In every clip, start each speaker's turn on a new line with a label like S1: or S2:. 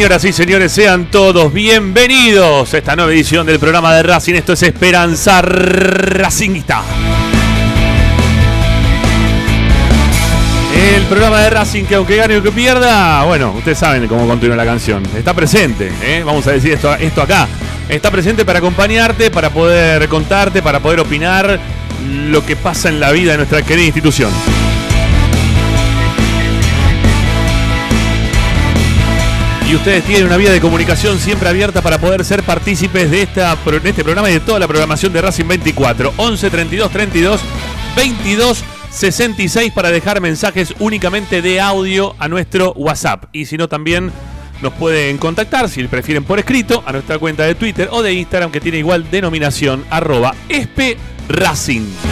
S1: Señoras y señores, sean todos bienvenidos a esta nueva edición del programa de Racing. Esto es Esperanza Racingista. El programa de Racing que aunque gane o que pierda, bueno, ustedes saben cómo continúa la canción. Está presente, ¿eh? vamos a decir esto, esto acá. Está presente para acompañarte, para poder contarte, para poder opinar lo que pasa en la vida de nuestra querida institución. Y ustedes tienen una vía de comunicación siempre abierta para poder ser partícipes de, esta, de este programa y de toda la programación de Racing 24. 11 32 32 22 66 para dejar mensajes únicamente de audio a nuestro WhatsApp. Y si no, también nos pueden contactar, si prefieren por escrito, a nuestra cuenta de Twitter o de Instagram que tiene igual denominación, arroba espe Racing.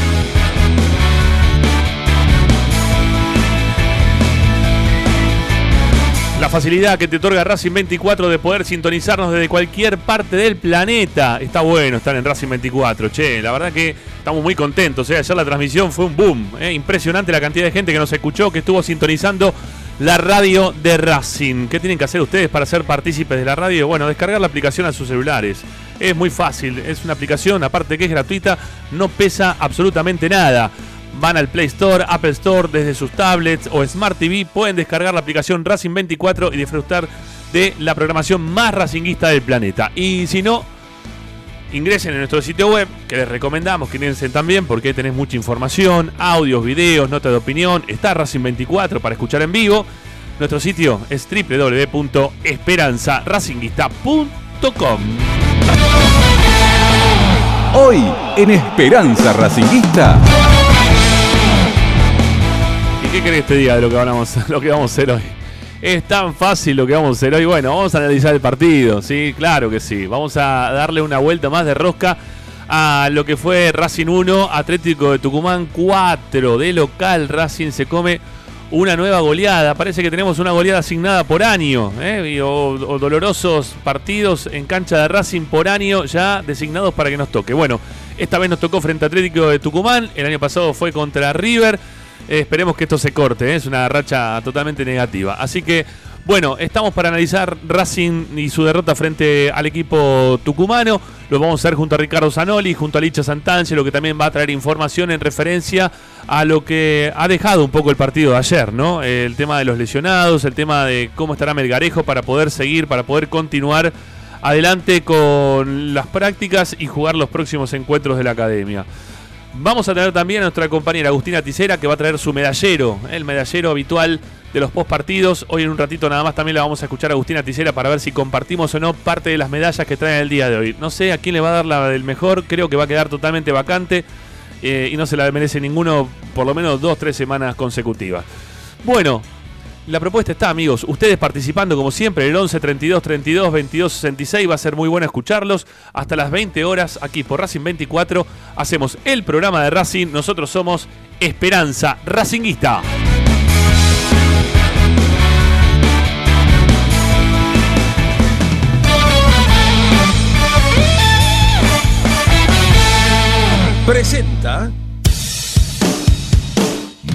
S1: La facilidad que te otorga Racing 24 de poder sintonizarnos desde cualquier parte del planeta. Está bueno estar en Racing 24, che. La verdad que estamos muy contentos. ¿eh? Ayer la transmisión fue un boom. ¿eh? Impresionante la cantidad de gente que nos escuchó, que estuvo sintonizando la radio de Racing. ¿Qué tienen que hacer ustedes para ser partícipes de la radio? Bueno, descargar la aplicación a sus celulares. Es muy fácil. Es una aplicación, aparte que es gratuita, no pesa absolutamente nada van al Play Store, Apple Store, desde sus tablets o Smart TV, pueden descargar la aplicación Racing 24 y disfrutar de la programación más racinguista del planeta. Y si no, ingresen en nuestro sitio web, que les recomendamos que ingresen también, porque tenés mucha información, audios, videos, notas de opinión, está Racing 24 para escuchar en vivo. Nuestro sitio es www.esperanzaracinguista.com.
S2: Hoy en Esperanza Racinguista.
S1: ¿Y qué querés que te diga de lo que, vamos, lo que vamos a hacer hoy? Es tan fácil lo que vamos a hacer hoy. Bueno, vamos a analizar el partido, sí, claro que sí. Vamos a darle una vuelta más de rosca a lo que fue Racing 1, Atlético de Tucumán 4 de local. Racing se come una nueva goleada. Parece que tenemos una goleada asignada por año, ¿eh? O, o dolorosos partidos en cancha de Racing por año ya designados para que nos toque. Bueno, esta vez nos tocó frente a Atlético de Tucumán. El año pasado fue contra River. Eh, esperemos que esto se corte, ¿eh? es una racha totalmente negativa. Así que, bueno, estamos para analizar Racing y su derrota frente al equipo tucumano. Lo vamos a hacer junto a Ricardo Zanoli, junto a Licha Santangelo, que también va a traer información en referencia a lo que ha dejado un poco el partido de ayer, ¿no? El tema de los lesionados, el tema de cómo estará Melgarejo para poder seguir, para poder continuar adelante con las prácticas y jugar los próximos encuentros de la academia. Vamos a tener también a nuestra compañera Agustina Ticera que va a traer su medallero, el medallero habitual de los post partidos. Hoy en un ratito nada más también la vamos a escuchar a Agustina Ticera para ver si compartimos o no parte de las medallas que traen el día de hoy. No sé a quién le va a dar la del mejor, creo que va a quedar totalmente vacante eh, y no se la merece ninguno por lo menos dos, tres semanas consecutivas. Bueno, la propuesta está, amigos. Ustedes participando como siempre, el 11 32 32 22 66. Va a ser muy bueno escucharlos. Hasta las 20 horas aquí por Racing 24. Hacemos el programa de Racing. Nosotros somos Esperanza Racinguista.
S3: Presenta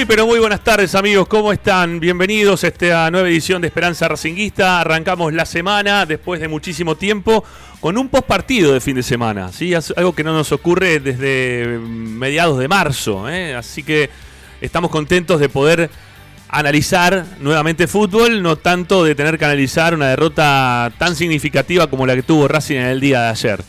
S1: Muy pero muy buenas tardes amigos, ¿cómo están? Bienvenidos a esta nueva edición de Esperanza Racinguista. Arrancamos la semana después de muchísimo tiempo con un post partido de fin de semana. ¿sí? Algo que no nos ocurre desde mediados de marzo. ¿eh? Así que estamos contentos de poder analizar nuevamente fútbol, no tanto de tener que analizar una derrota tan significativa como la que tuvo Racing en el día de ayer.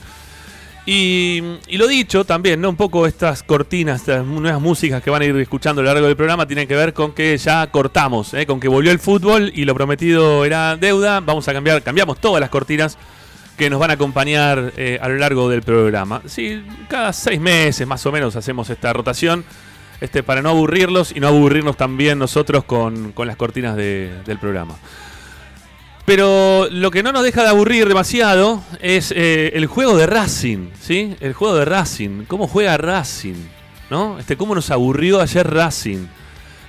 S1: Y, lo dicho también, ¿no? Un poco estas cortinas, estas nuevas músicas que van a ir escuchando a lo largo del programa tienen que ver con que ya cortamos, ¿eh? con que volvió el fútbol y lo prometido era deuda. Vamos a cambiar, cambiamos todas las cortinas que nos van a acompañar eh, a lo largo del programa. Sí, cada seis meses más o menos hacemos esta rotación. Este, para no aburrirlos y no aburrirnos también nosotros con, con las cortinas de- del programa. Pero lo que no nos deja de aburrir demasiado es eh, el juego de Racing, ¿sí? El juego de Racing. ¿Cómo juega Racing? ¿No? Este, ¿Cómo nos aburrió ayer Racing?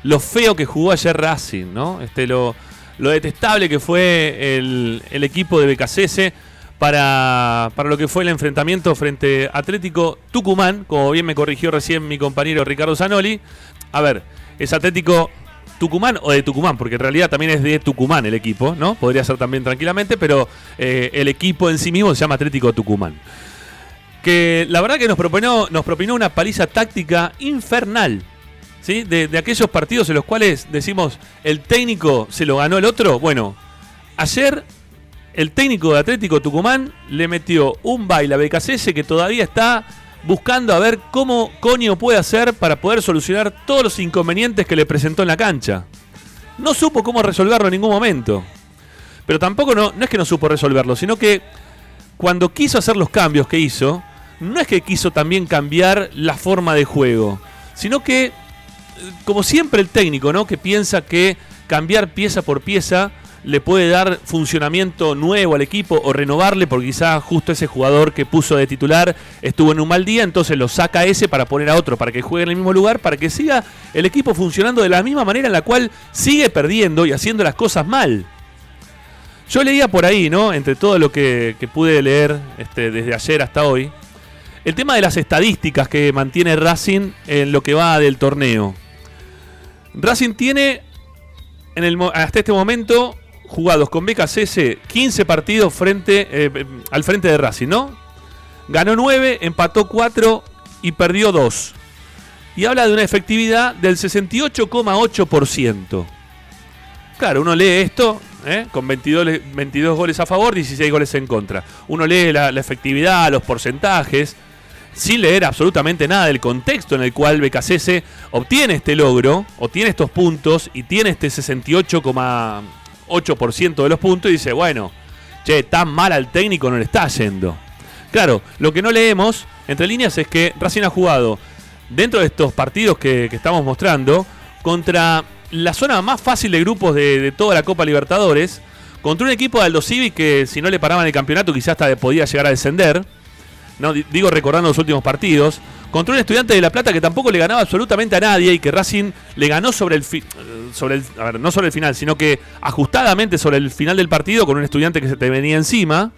S1: Lo feo que jugó ayer Racing, ¿no? Este, lo, lo detestable que fue el, el equipo de BKCS para, para lo que fue el enfrentamiento frente Atlético Tucumán, como bien me corrigió recién mi compañero Ricardo Zanoli. A ver, es Atlético Tucumán o de Tucumán, porque en realidad también es de Tucumán el equipo, ¿no? Podría ser también tranquilamente, pero eh, el equipo en sí mismo se llama Atlético Tucumán. Que la verdad que nos propinó, nos propinó una paliza táctica infernal. ¿Sí? De, aquellos partidos en los cuales decimos el técnico se lo ganó el otro. Bueno, ayer el técnico de Atlético Tucumán le metió un baile a BKCS que todavía está buscando a ver cómo coño puede hacer para poder solucionar todos los inconvenientes que le presentó en la cancha. No supo cómo resolverlo en ningún momento. Pero tampoco no, no es que no supo resolverlo, sino que cuando quiso hacer los cambios que hizo, no es que quiso también cambiar la forma de juego, sino que, eh, como siempre el técnico, ¿no? Que piensa que cambiar pieza por pieza le puede dar funcionamiento nuevo al equipo o renovarle porque quizá justo ese jugador que puso de titular estuvo en un mal día, entonces lo saca ese para poner a otro, para que juegue en el mismo lugar, para que siga el equipo funcionando de la misma manera en la cual sigue perdiendo y haciendo las cosas mal. Yo leía por ahí, ¿no? Entre todo lo que, pude leer este, desde ayer hasta hoy, el tema de las estadísticas que mantiene Racing en lo que va del torneo. Racing tiene en el, hasta este momento jugados con BKCS 15 partidos frente, eh, eh, al frente de Racing, ¿no? Ganó 9, empató 4 y perdió 2. Y habla de una efectividad del 68,8%. Claro, uno lee esto ¿eh? con 22, le- 22 goles a favor, 16 goles en contra. Uno lee la, efectividad, los porcentajes, sin leer absolutamente nada del contexto en el cual BKCS obtiene este logro, obtiene estos puntos y tiene este 68,8% de los puntos y dice, bueno, che, tan mal al técnico no le está yendo. Claro, lo que no leemos entre líneas es que Racing ha jugado dentro de estos partidos que, que estamos mostrando contra la zona más fácil de grupos de, de toda la Copa Libertadores, contra un equipo de Aldo Civi que si no le paraban el campeonato quizás hasta podía llegar a descender. No, di- digo recordando los últimos partidos. Contra un estudiante de La Plata que tampoco le ganaba absolutamente a nadie y que Racing le ganó sobre el, fi- sobre no sobre el final, sino que ajustadamente sobre el final del partido con un estudiante que se te venía encima.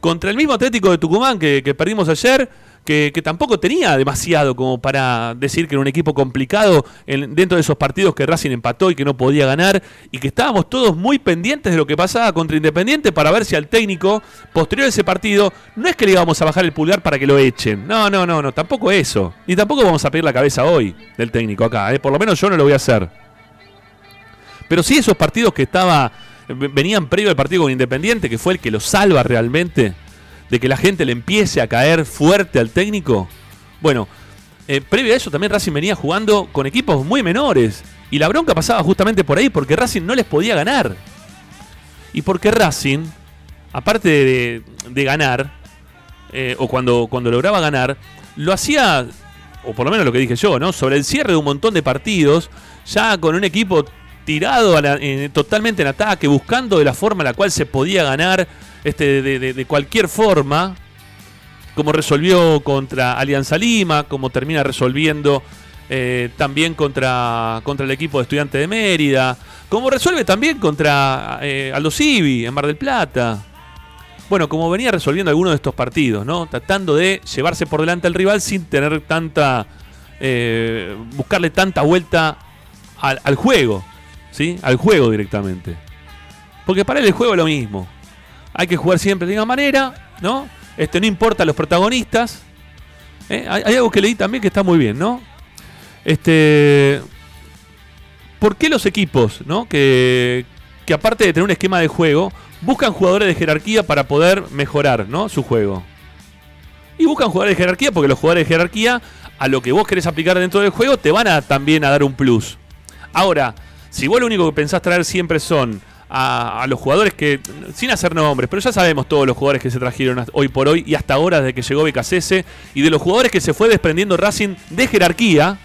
S1: Contra el mismo Atlético de Tucumán que, que perdimos ayer, que, tampoco tenía demasiado como para decir que era un equipo complicado en- dentro de esos partidos que Racing empató y que no podía ganar, y que estábamos todos muy pendientes de lo que pasaba contra Independiente para ver si al técnico, posterior a ese partido, no es que le íbamos a bajar el pulgar para que lo echen. No, no, no, no, tampoco eso. Y tampoco vamos a pedir la cabeza hoy del técnico acá, ¿eh? por lo menos yo no lo voy a hacer. Pero sí esos partidos que estaba venían previo al partido con Independiente, que fue el que lo salva realmente, de que la gente le empiece a caer fuerte al técnico. Bueno, eh, previo a eso también Racing venía jugando con equipos muy menores. Y la bronca pasaba justamente por ahí, porque Racing no les podía ganar. Y porque Racing, aparte de, ganar, eh, o cuando, cuando lograba ganar, lo hacía, o por lo menos lo que dije yo, ¿no? Sobre el cierre de un montón de partidos, ya con un equipo tirado a la- totalmente en ataque, buscando de la forma en la cual se podía ganar este, de, de- cualquier forma, como resolvió contra Alianza Lima, como termina resolviendo eh, también contra, contra el equipo de Estudiantes de Mérida, como resuelve también contra eh, Aldo Civi en Mar del Plata. Bueno, como venía resolviendo algunos de estos partidos, ¿no? Tratando de llevarse por delante al rival sin tener tanta. eh, buscarle tanta vuelta al, al juego, ¿sí? Al juego directamente. Porque para él el juego es lo mismo. Hay que jugar siempre de la misma manera, ¿no? Este, no importa los protagonistas. ¿eh? Hay, algo que leí también que está muy bien, ¿no? Este. ¿Por qué los equipos, ¿no? Que, que aparte de tener un esquema de juego, buscan jugadores de jerarquía para poder mejorar, ¿no? Su juego. Y buscan jugadores de jerarquía porque los jugadores de jerarquía, a lo que vos querés aplicar dentro del juego, te van a también a dar un plus. Ahora, si vos lo único que pensás traer siempre son a, a los jugadores que, sin hacer nombres, pero ya sabemos todos los jugadores que se trajeron hoy por hoy y hasta ahora desde que llegó BKCS, y de los jugadores que se fue desprendiendo Racing de jerarquía,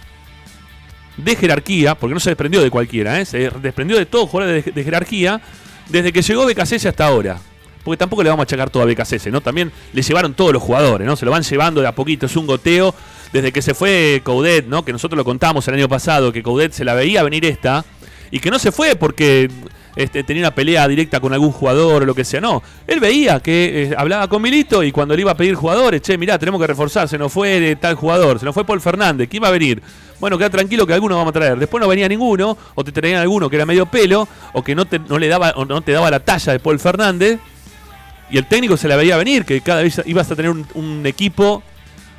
S1: de jerarquía, porque no se desprendió de cualquiera, ¿eh? se desprendió de todos jugadores de, jerarquía desde que llegó BKCS hasta ahora. Porque tampoco le vamos a achacar todo a BKCS, ¿no? También le llevaron todos los jugadores, ¿no? Se lo van llevando de a poquito, es un goteo. Desde que se fue Coudet, ¿no? Que nosotros lo contamos el año pasado, que Coudet se la veía venir esta, y que no se fue porque este, tenía una pelea directa con algún jugador o lo que sea. No, él veía que eh, hablaba con Milito y cuando le iba a pedir jugadores, che, mirá, tenemos que reforzar, se nos fue de tal jugador, se nos fue Paul Fernández, ¿quién va a venir? Bueno, queda tranquilo que alguno vamos a traer. Después no venía ninguno, o te traían alguno que era medio pelo, o que no te, no le daba, no te daba la talla de Paul Fernández. Y el técnico se la veía venir, que cada vez ibas a tener un equipo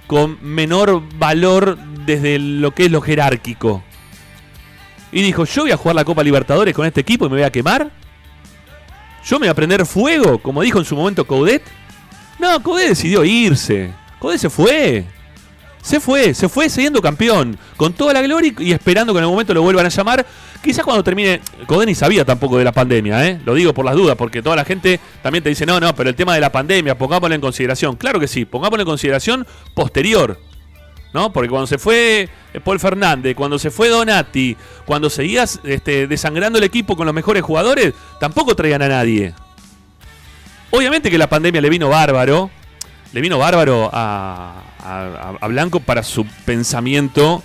S1: con menor valor desde lo que es lo jerárquico. Y dijo, yo voy a jugar la Copa Libertadores con este equipo y me voy a quemar. Yo me voy a prender fuego, como dijo en su momento Coudet. No, Coudet decidió irse. Coudet se fue. Se fue, se fue siendo campeón, con toda la gloria y esperando que en algún momento lo vuelvan a llamar. Quizás cuando termine, Coudet ni sabía tampoco de la pandemia, ¿eh? lo digo por las dudas, porque toda la gente también te dice, no, no, pero el tema de la pandemia, pongámoslo en consideración. Claro que sí, pongámoslo en consideración posterior, ¿no? Porque cuando se fue eh, Paul Fernández, cuando se fue Donati, cuando seguías este, desangrando el equipo con los mejores jugadores, tampoco traían a nadie. Obviamente que la pandemia le vino bárbaro, le vino bárbaro a, a- Blanco para su pensamiento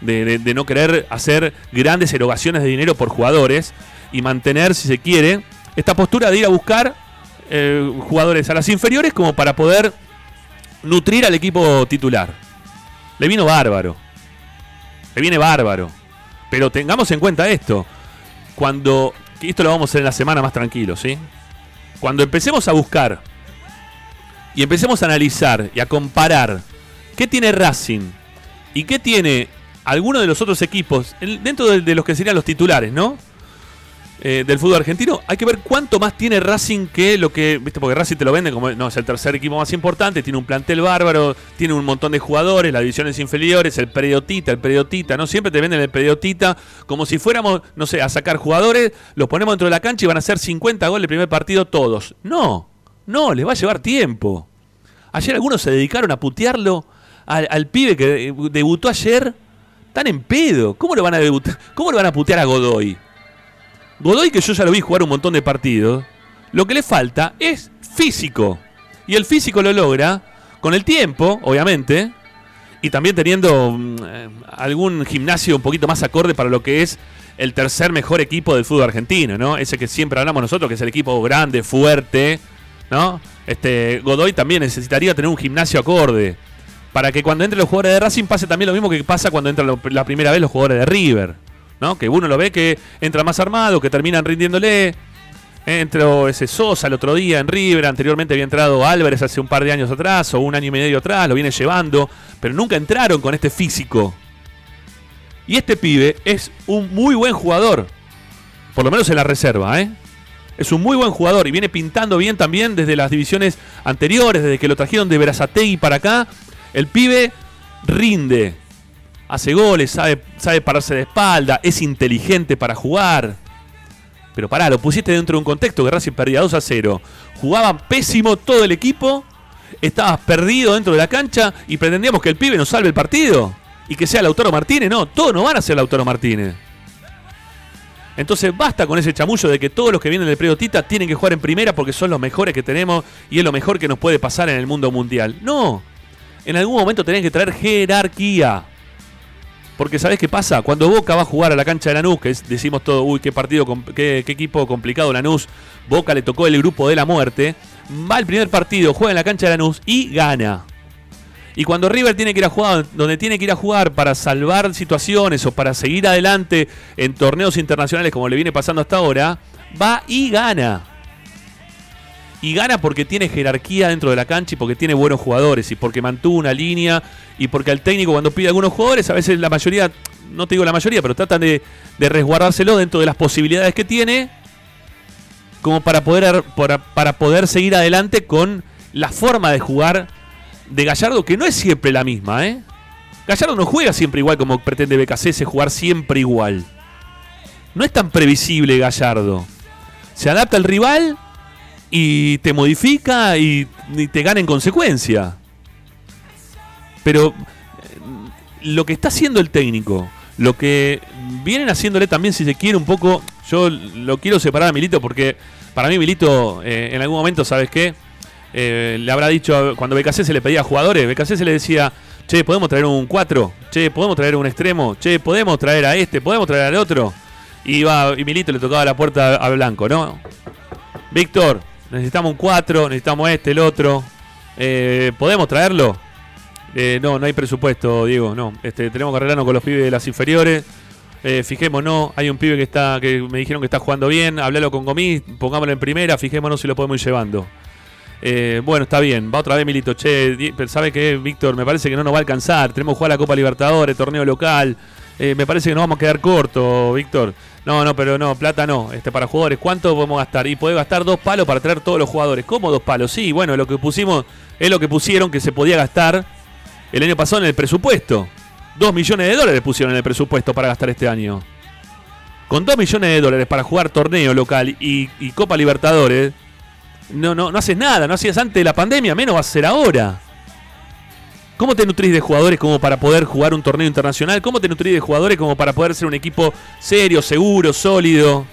S1: de no querer hacer grandes erogaciones de dinero por jugadores y mantener, si se quiere, esta postura de ir a buscar eh, jugadores a las inferiores como para poder nutrir al equipo titular. Le vino bárbaro. Le viene bárbaro. Pero tengamos en cuenta esto. Cuando. esto lo vamos a hacer en la semana más tranquilo, ¿sí? Cuando empecemos a buscar y empecemos a analizar y a comparar qué tiene Racing y qué tiene alguno de los otros equipos en- dentro de, de los que serían los titulares, ¿no? Eh, del fútbol argentino, hay que ver cuánto más tiene Racing que lo que, viste, porque Racing te lo vende como, no, es el tercer equipo más importante, tiene un plantel bárbaro, tiene un montón de jugadores, las divisiones inferiores, el periodita, el periodita, ¿no? Siempre te venden el periodita como si fuéramos, no sé, a sacar jugadores, los ponemos dentro de la cancha y van a hacer 50 goles el primer partido todos. No, no, les va a llevar tiempo. Ayer algunos se dedicaron a putearlo al, al pibe que eh, debutó ayer Están en pedo. ¿Cómo le van a debutar? ¿Cómo le van a putear a Godoy? Godoy, que yo ya lo vi jugar un montón de partidos, lo que le falta es físico. Y el físico lo logra con el tiempo, obviamente, y también teniendo mm, eh, algún gimnasio un poquito más acorde para lo que es el tercer mejor equipo del fútbol argentino, ¿no? Ese que siempre hablamos nosotros, que es el equipo grande, fuerte, ¿no? Este, Godoy también necesitaría tener un gimnasio acorde. Para que cuando entren los jugadores de Racing pase también lo mismo que pasa cuando entran la primera vez los jugadores de River. ¿No? Que uno lo ve que entra más armado, que terminan rindiéndole. Entró ese Sosa el otro día en River, anteriormente había entrado Álvarez hace un par de años atrás o un año y medio atrás, lo viene llevando, pero nunca entraron con este físico. Y este pibe es un muy buen jugador, por lo menos en la reserva, ¿eh? Es un muy buen jugador y viene pintando bien también desde las divisiones anteriores, desde que lo trajeron de Berazategui para acá. El pibe rinde, hace goles, sabe, sabe pararse de espalda, es inteligente para jugar. Pero pará, lo pusiste dentro de un contexto que Racing perdía 2 a 0. Jugaban pésimo todo el equipo, estabas perdido dentro de la cancha y pretendíamos que el pibe nos salve el partido. Y que sea Lautaro Martínez. No, todos no van a ser Lautaro Martínez. Entonces basta con ese chamullo de que todos los que vienen del predio Tita tienen que jugar en primera porque son los mejores que tenemos y es lo mejor que nos puede pasar en el mundo mundial. No, en algún momento tenés que traer jerarquía. Porque ¿sabés qué pasa? Cuando Boca va a jugar a la cancha de Lanús, que decimos todo, uy, qué partido, qué, qué equipo complicado Lanús, Boca le tocó el grupo de la muerte, va el primer partido, juega en la cancha de Lanús y gana. Y cuando River tiene que ir a jugar donde tiene que ir a jugar para salvar situaciones o para seguir adelante en torneos internacionales como le viene pasando hasta ahora, va y gana. Y gana porque tiene jerarquía dentro de la cancha y porque tiene buenos jugadores y porque mantuvo una línea y porque al técnico cuando pide algunos jugadores, a veces la mayoría, no te digo la mayoría, pero tratan de, de resguardárselo dentro de las posibilidades que tiene como para poder, para, para poder seguir adelante con la forma de jugar de Gallardo, que no es siempre la misma, ¿eh? Gallardo no juega siempre igual como pretende BKC, jugar siempre igual. No es tan previsible Gallardo. Se adapta al rival y te modifica y, te gana en consecuencia. Pero eh, lo que está haciendo el técnico, lo que vienen haciéndole también, si se quiere, un poco. Yo lo quiero separar a Milito porque para mí, Milito, eh, en algún momento, ¿sabes qué? Eh, le habrá dicho, cuando BKC se le pedía a jugadores, BKC se le decía, che, podemos traer un 4, che, podemos traer un extremo, che, podemos traer a este, podemos traer al otro. Y, iba, y Milito le tocaba la puerta a Blanco, ¿no? Víctor, necesitamos un 4, necesitamos este, el otro. Eh, ¿Podemos traerlo? Eh, no, no hay presupuesto, Diego, no. Este, tenemos que arreglarnos con los pibes de las inferiores. Eh, fijémonos, hay un pibe que está que me dijeron que está jugando bien, hablalo con Gomis, pongámoslo en primera, fijémonos si lo podemos ir llevando. Eh, bueno, está bien, va otra vez Milito, che, ¿sabe qué, Víctor? Me parece que no nos va a alcanzar, tenemos que jugar la Copa Libertadores, torneo local, eh, me parece que nos vamos a quedar cortos, Víctor. No, no, pero no, plata no, este para jugadores, ¿cuánto podemos gastar? Y podés gastar dos palos para traer todos los jugadores. ¿Cómo dos palos? Sí, bueno, lo que pusimos es lo que pusieron que se podía gastar el año pasado en el presupuesto. Dos millones de dólares pusieron en el presupuesto para gastar este año. Con dos millones de dólares para jugar torneo local y, Copa Libertadores, no, no, no haces nada, no hacías antes de la pandemia, menos vas a hacer ahora. ¿Cómo te nutrís de jugadores como para poder jugar un torneo internacional? ¿Cómo te nutrís de jugadores como para poder ser un equipo serio, seguro, sólido?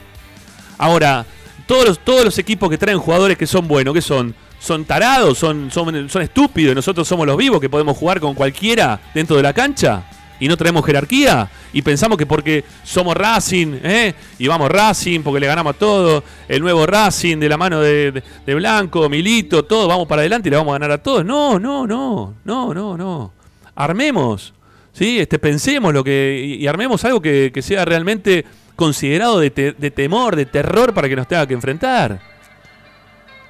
S1: Ahora, todos los, todos los equipos que traen jugadores que son buenos, que son? ¿Son tarados? ¿Son, son, son estúpidos? ¿Nosotros somos los vivos que podemos jugar con cualquiera dentro de la cancha? ¿Y no traemos jerarquía? ¿Y pensamos que porque somos Racing, ¿eh? y vamos Racing, porque le ganamos a todo, el nuevo Racing de la mano de, Blanco, Milito, todo, vamos para adelante y le vamos a ganar a todos? No, no, no, no, no, no. Armemos, ¿sí? Este, pensemos lo que, y, y armemos algo que, sea realmente considerado de, de temor, de terror para que nos tenga que enfrentar.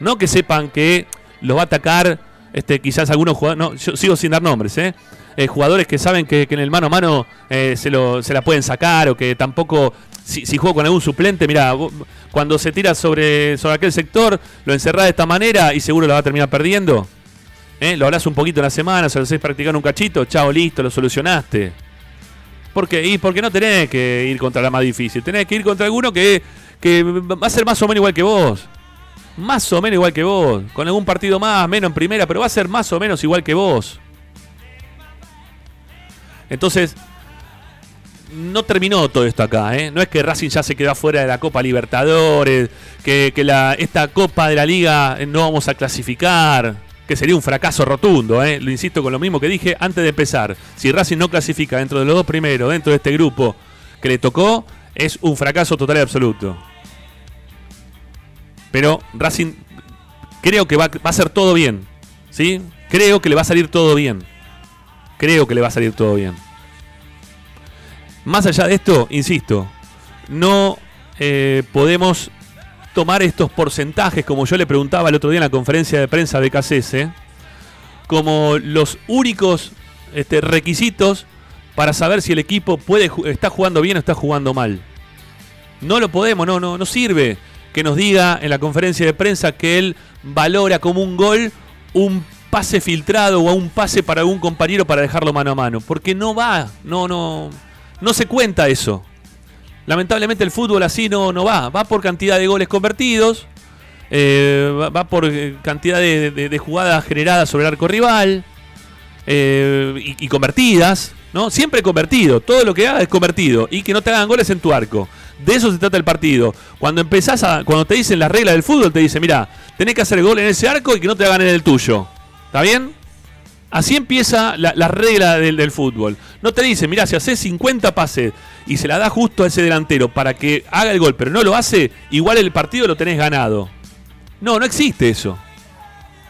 S1: No que sepan que los va a atacar este, quizás algunos jugadores. No, sigo sin dar nombres, ¿eh? Eh, jugadores que saben que, que en el mano a mano eh, se, lo, se la pueden sacar o que tampoco. Si, si juego con algún suplente, mira, cuando se tira sobre, sobre aquel sector, lo encerrás de esta manera y seguro lo va a terminar perdiendo. ¿Eh? Lo hablas un poquito en la semana, se lo haces practicar un cachito, chao, listo, lo solucionaste. ¿Por qué? Y porque no tenés que ir contra la más difícil, tenés que ir contra alguno que, que va a ser más o menos igual que vos más o menos igual que vos, con algún partido más, menos en primera, pero va a ser más o menos igual que vos. Entonces, no terminó todo esto acá, ¿eh? No es que Racing ya se quedó fuera de la Copa Libertadores, que, que la, esta Copa de la Liga no vamos a clasificar, que sería un fracaso rotundo, ¿eh? Lo insisto con lo mismo que dije antes de empezar. Si Racing no clasifica dentro de los dos primeros, dentro de este grupo que le tocó, es un fracaso total y absoluto. Pero Racing creo que va, a ser todo bien, ¿sí? Creo que le va a salir todo bien. Creo que le va a salir todo bien. Más allá de esto, insisto, no eh, podemos tomar estos porcentajes, como yo le preguntaba el otro día en la conferencia de prensa de KCS, como los únicos este, requisitos para saber si el equipo puede está jugando bien o está jugando mal. No lo podemos, no, no, no sirve que nos diga en la conferencia de prensa que él valora como un gol un pase filtrado o un pase para algún compañero para dejarlo mano a mano, porque no va, no, no, no se cuenta eso. Lamentablemente el fútbol así no, no va, va por cantidad de goles convertidos, eh, va, por eh, cantidad de, jugadas generadas sobre el arco rival eh, y convertidas, ¿no? Siempre convertido, todo lo que haga es convertido y que no te hagan goles en tu arco. De eso se trata el partido. Cuando empezás a, cuando te dicen las reglas del fútbol, te dicen, mira, tenés que hacer gol en ese arco y que no te hagan en el tuyo. ¿Está bien? Así empieza la, la regla del, del fútbol. No te dicen, mira, si haces 50 pases y se la da justo a ese delantero para que haga el gol, pero no lo hace, igual el partido lo tenés ganado. No, no existe eso.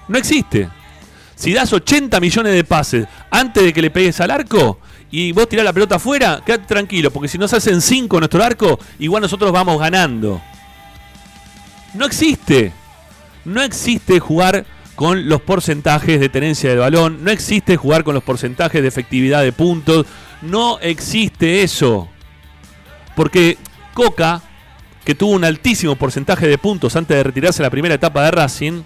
S1: No existe. Si das 80 millones de pases antes de que le pegues al arco y vos tirás la pelota afuera, quédate tranquilo, porque si nos hacen 5 en nuestro arco, igual nosotros vamos ganando. No existe. No existe jugar con los porcentajes de tenencia del balón, no existe jugar con los porcentajes de efectividad de puntos, no existe eso. Porque Coca, que tuvo un altísimo porcentaje de puntos antes de retirarse a la primera etapa de Racing,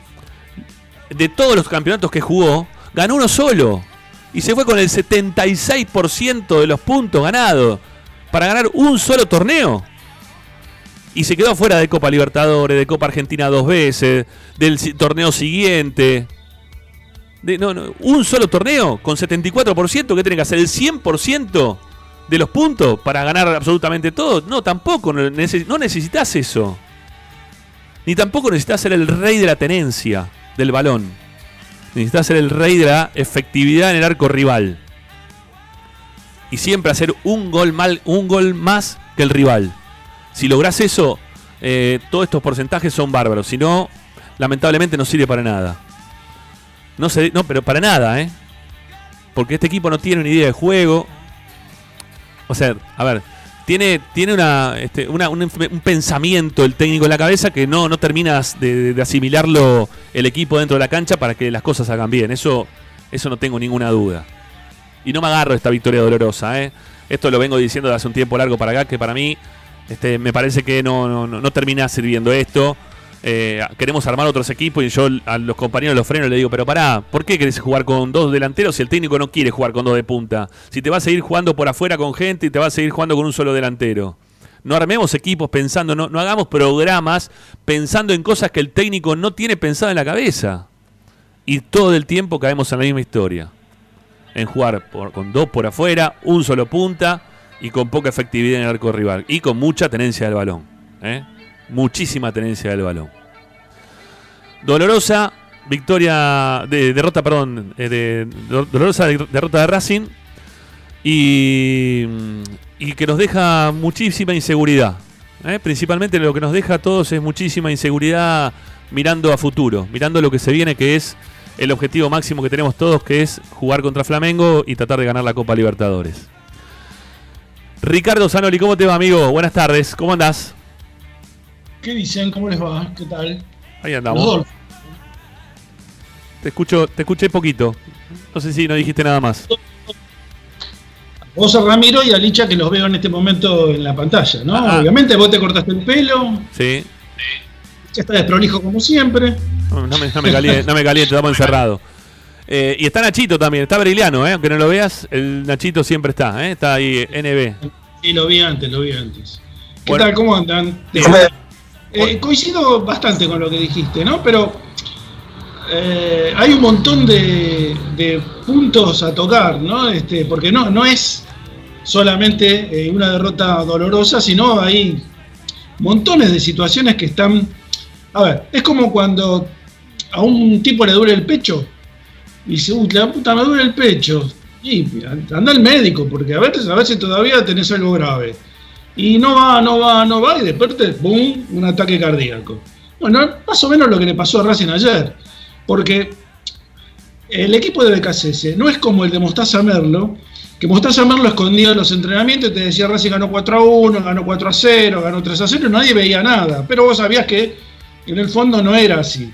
S1: de todos los campeonatos que jugó, ganó uno solo. Y se fue con el 76% de los puntos ganados para ganar un solo torneo. Y se quedó fuera de Copa Libertadores, de Copa Argentina dos veces, del torneo siguiente. De, no, no, un solo torneo con 74%, ¿qué tiene que hacer? ¿El 100% de los puntos para ganar absolutamente todo? No, tampoco, no, neces- no necesitas eso. Ni tampoco necesitas ser el rey de la tenencia del balón. Necesitas ser el rey de la efectividad en el arco rival. Y siempre hacer un gol, mal, un gol más que el rival. Si lográs eso, eh, todos estos porcentajes son bárbaros. Si no, lamentablemente no sirve para nada. No, se, no, pero para nada, ¿eh? Porque este equipo no tiene una idea de juego. O sea, a ver, tiene, tiene una, este, una- un, un pensamiento el técnico en la cabeza que no, no terminas de, asimilarlo el equipo dentro de la cancha para que las cosas hagan bien. Eso, eso no tengo ninguna duda. Y no me agarro esta victoria dolorosa, ¿eh? Esto lo vengo diciendo de hace un tiempo largo para acá, que para mí este, me parece que no- no termina sirviendo esto. Eh, queremos armar otros equipos y yo a los compañeros los freno y le digo, pero pará, ¿por qué querés jugar con dos delanteros si el técnico no quiere jugar con dos de punta? Si te vas a seguir jugando por afuera con gente y te vas a seguir jugando con un solo delantero. No armemos equipos pensando, no, no hagamos programas pensando en cosas que el técnico no tiene pensado en la cabeza. Y todo el tiempo caemos en la misma historia. En jugar con dos por afuera, un solo punta y con poca efectividad en el arco rival. Y con mucha tenencia del balón. ¿eh? Muchísima tenencia del balón. Dolorosa victoria, de, derrota, perdón, eh, de, do- dolorosa de- derrota de Racing y, y que nos deja muchísima inseguridad. ¿eh? Principalmente lo que nos deja a todos es muchísima inseguridad mirando a futuro, mirando lo que se viene, que es el objetivo máximo que tenemos todos, que es jugar contra Flamengo y tratar de ganar la Copa Libertadores. Ricardo Zanoli, ¿cómo te va, amigo? Buenas tardes, ¿cómo andás?
S4: ¿Qué dicen? ¿Cómo les va? ¿Qué tal?
S1: Ahí andamos.
S4: Rodolfo.
S1: Te escucho, te escuché poquito. No sé si no dijiste nada más.
S4: Vos a Ramiro y a Licha que los veo en este momento en la pantalla, ¿no?
S1: Ah.
S4: Obviamente vos te cortaste el pelo,
S1: Sí.
S4: ya está desprolijo como siempre.
S1: No, no me, no me caliente, no me caliente, estamos encerrados. Eh, y está Nachito también, está Briliano, ¿eh? aunque no lo veas, el Nachito siempre está, ¿eh? está ahí, NB.
S4: Sí, lo vi antes, lo vi antes. ¿Qué
S1: Bueno.
S4: tal? ¿Cómo andan? Eh, coincido bastante con lo que dijiste, ¿no? Pero eh, hay un montón de, de puntos a tocar, ¿no? Este, porque no, no es solamente eh, una derrota dolorosa, sino hay montones de situaciones que están... A ver, es como cuando a un tipo le duele el pecho y dice, uy, la puta me duele el pecho. Y anda al médico, porque a veces, a veces todavía tenés algo grave. Y no va, no va, no va, y después, ¡boom!, un ataque cardíaco. Bueno, más o menos lo que le pasó a Racing ayer. Porque el equipo de BKCS no es como el de Mostaza Merlo, que Mostaza Merlo escondía los entrenamientos y te decía Racing ganó 4 a 1, ganó 4 a 0, ganó 3 a 0 y nadie veía nada. Pero vos sabías que en el fondo no era así.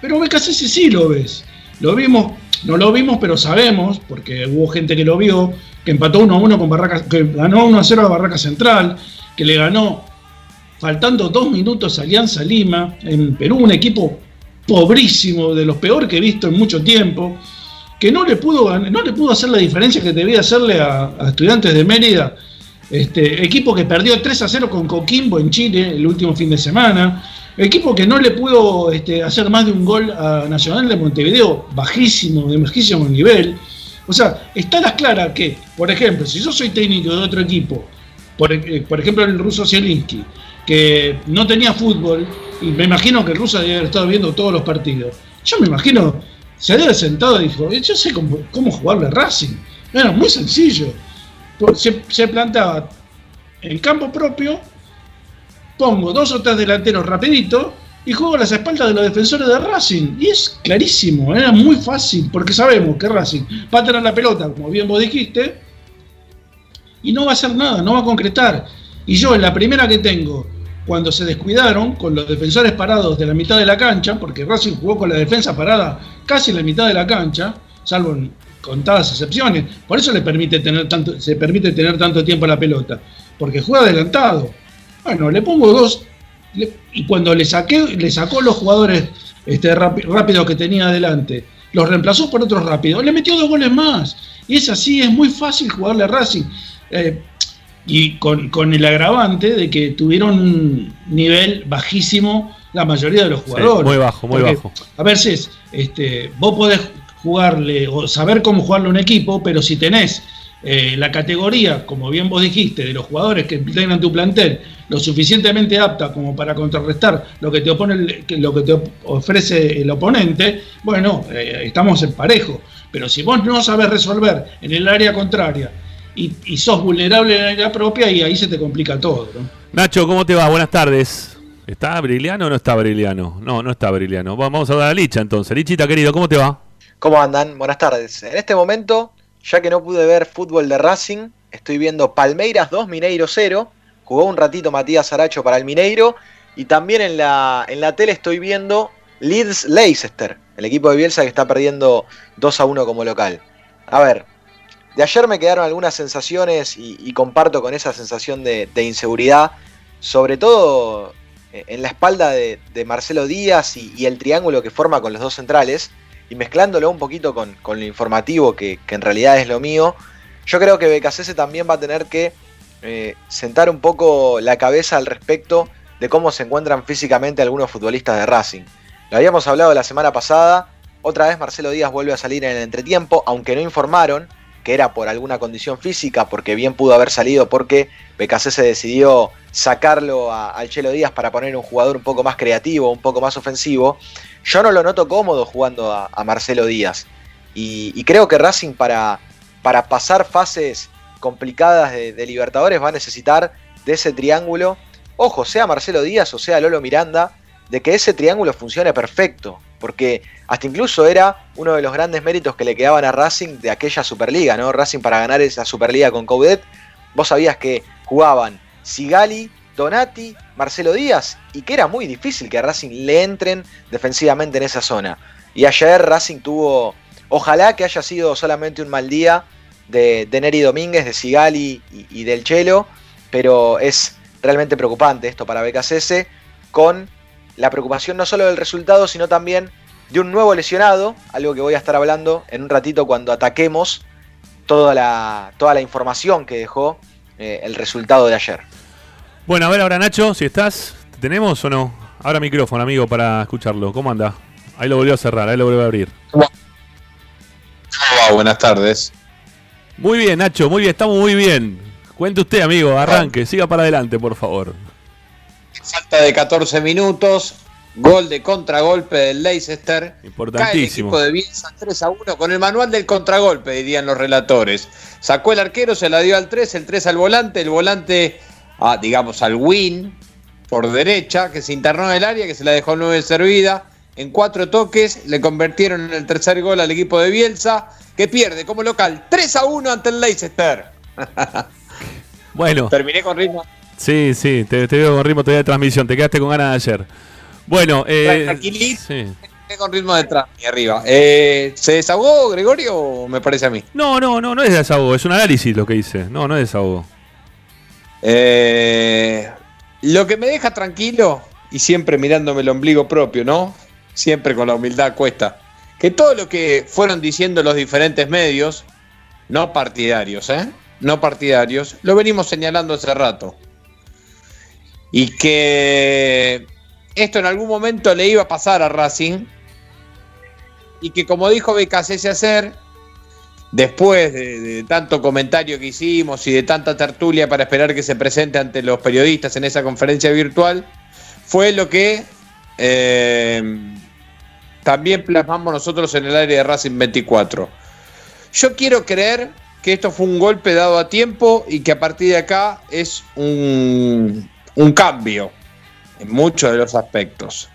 S4: Pero BKCS sí lo ves. Lo vimos, no lo vimos, pero sabemos, porque hubo gente que lo vio, que empató 1 a 1 con Barraca, que ganó 1 a 0 a Barraca Central, que le ganó faltando dos minutos Alianza Lima en Perú, un equipo pobrísimo, de los peores que he visto en mucho tiempo, que no le pudo, no le pudo hacer la diferencia que debía hacerle a, a Estudiantes de Mérida, este, equipo que perdió 3 a 0 con Coquimbo en Chile el último fin de semana, equipo que no le pudo este, hacer más de un gol a Nacional de Montevideo, bajísimo, de bajísimo nivel. O sea, está las claras que, por ejemplo, si yo soy técnico de otro equipo, por, eh, por ejemplo el ruso Zielinski, que no tenía fútbol, y me imagino que el ruso debe haber estado viendo todos los partidos. Yo me imagino, se había sentado y dijo, yo sé cómo, cómo jugarle Racing. Era muy sencillo. Se, se planteaba en campo propio, pongo dos o tres delanteros rapidito y juego las espaldas de los defensores de Racing. Y es clarísimo, era muy fácil, porque sabemos que Racing va a tener la pelota, como bien vos dijiste, y no va a hacer nada, no va a concretar. Y yo en la primera que tengo, cuando se descuidaron con los defensores parados de la mitad de la cancha, porque Racing jugó con la defensa parada casi en la mitad de la cancha, salvo en contadas excepciones, por eso le permite tener tanto, se permite tener tanto tiempo la pelota, porque juega adelantado. Bueno, le pongo dos, le, y cuando le saqué, le sacó los jugadores este, rápidos que tenía adelante, los reemplazó por otros rápidos, le metió dos goles más. Y es así, es muy fácil jugarle a Racing. Eh, y con, con, el agravante de que tuvieron un nivel bajísimo la mayoría de los jugadores.
S1: Sí, muy bajo, muy
S4: Porque,
S1: bajo.
S4: A veces, este, vos podés jugarle o saber cómo jugarle a un equipo, pero si tenés eh, la categoría, como bien vos dijiste, de los jugadores que integran tu plantel, lo suficientemente apta como para contrarrestar lo que te, opone el, lo que te ofrece el oponente, bueno, eh, estamos en parejo. Pero si vos no sabes resolver en el área contraria y, y, sos vulnerable en la área propia, y ahí se te complica todo. ¿no?
S1: Nacho, ¿cómo te va? Buenas tardes. ¿Está Briliano o no está Briliano? No, no está Briliano. Vamos a dar a Licha entonces. Lichita, querido, ¿cómo te va?
S5: ¿Cómo andan? Buenas tardes. En este momento, ya que no pude ver fútbol de Racing, estoy viendo Palmeiras 2, Mineiro 0. Jugó un ratito Matías Aracho para el Mineiro. Y también en la, en la tele estoy viendo Leeds Leicester, el equipo de Bielsa que está perdiendo 2 a 1 como local. A ver, de ayer me quedaron algunas sensaciones y, comparto con esa sensación de, de, inseguridad, sobre todo en la espalda de, Marcelo Díaz y, el triángulo que forma con los dos centrales, y mezclándolo un poquito con, con lo informativo, que, que, en realidad es lo mío, yo creo que BKC también va a tener que eh, sentar un poco la cabeza al respecto de cómo se encuentran físicamente algunos futbolistas de Racing. Lo habíamos hablado la semana pasada, otra vez Marcelo Díaz vuelve a salir en el entretiempo, aunque no informaron que era por alguna condición física, porque bien pudo haber salido porque BKC se decidió sacarlo al Chelo Díaz para poner un jugador un poco más creativo, un poco más ofensivo. Yo no lo noto cómodo jugando a, Marcelo Díaz. Y, y, creo que Racing para, para pasar fases complicadas de, de, Libertadores va a necesitar de ese triángulo. Ojo, sea Marcelo Díaz o sea Lolo Miranda, de que ese triángulo funcione perfecto. Porque hasta incluso era uno de los grandes méritos que le quedaban a Racing de aquella Superliga, ¿no? Racing para ganar esa Superliga con Coudet. Vos sabías que jugaban Sigali, Donati, Marcelo Díaz, y que era muy difícil que a Racing le entren defensivamente en esa zona. Y ayer Racing tuvo, ojalá que haya sido solamente un mal día de, de Neri Domínguez, de Sigali y, del Chelo, pero es realmente preocupante esto para BKCS, con la preocupación no solo del resultado, sino también de un nuevo lesionado, algo que voy a estar hablando en un ratito cuando ataquemos toda la, toda la información que dejó eh, el resultado de ayer.
S1: Bueno, a ver ahora Nacho, si estás, ¿tenemos o no? Ahora micrófono, amigo, para escucharlo. ¿Cómo anda? Ahí lo volvió a cerrar, ahí lo volvió a abrir.
S6: ¿Cómo va? Buenas tardes.
S1: Muy bien, Nacho, muy bien, estamos muy bien. Cuente usted, amigo, arranque, siga para adelante, por favor.
S6: Falta de 14 minutos. Gol de contragolpe del Leicester. Cae el
S1: Importantísimo.
S6: equipo de Bielsa 3 a 1 con el manual del contragolpe, dirían los relatores. Sacó el arquero, se la dio al 3, el 3 al volante, el volante, a, digamos, al win por derecha, que se internó en el área, que se la dejó 9 servida. En cuatro toques le convirtieron en el tercer gol al equipo de Bielsa, que pierde como local 3 a 1 ante el Leicester.
S1: Bueno,
S6: Terminé con ritmo.
S1: Sí, sí, te, te veo con ritmo todavía de transmisión, te quedaste con ganas de ayer. Bueno, eh,
S6: Tranquilito.
S1: sí.
S6: Con ritmo detrás y arriba. Eh, ¿Se desahogó Gregorio o me parece a mí?
S1: No, no, no, no es desahogo, es un análisis lo que hice. No, no es desahogo.
S6: Eh, lo que me deja tranquilo y siempre mirándome el ombligo propio, ¿no? Siempre con la humildad cuesta. Que todo lo que fueron diciendo los diferentes medios, no partidarios, ¿eh? No partidarios, lo venimos señalando hace rato. Y que esto en algún momento le iba a pasar a Racing. Y que como dijo BKC hacer, después de, de tanto comentario que hicimos y de tanta tertulia para esperar que se presente ante los periodistas en esa conferencia virtual, fue lo que eh, también plasmamos nosotros en el área de Racing 24. Yo quiero creer que esto fue un golpe dado a tiempo y que a partir de acá es un, un cambio en muchos de los aspectos.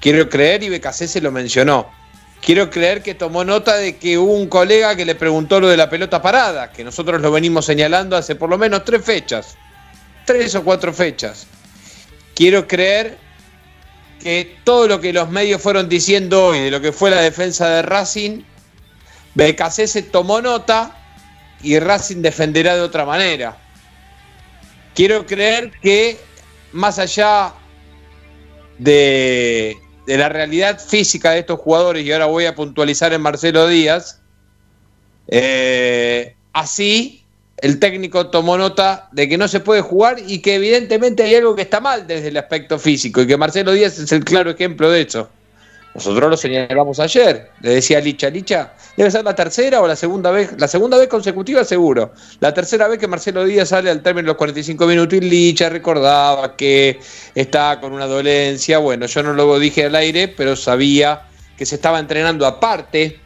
S6: Quiero creer, y BKC se lo mencionó, quiero creer que tomó nota de que hubo un colega que le preguntó lo de la pelota parada, que nosotros lo venimos señalando hace por lo menos tres fechas, tres o cuatro fechas. Quiero creer que todo lo que los medios fueron diciendo hoy de lo que fue la defensa de Racing, BKC se tomó nota y Racing defenderá de otra manera. Quiero creer que más allá de, la realidad física de estos jugadores, y ahora voy a puntualizar en Marcelo Díaz, eh, así el técnico tomó nota de que no se puede jugar y que evidentemente hay algo que está mal desde el aspecto físico y que Marcelo Díaz es el claro ejemplo de eso. Nosotros lo señalamos ayer, le decía Licha, Licha, debe ser la tercera o la segunda vez, la segunda vez consecutiva seguro, la tercera vez que Marcelo Díaz sale al término de los 45 minutos y Licha recordaba que estaba con una dolencia, bueno, yo no lo dije al aire, pero sabía que se estaba entrenando aparte,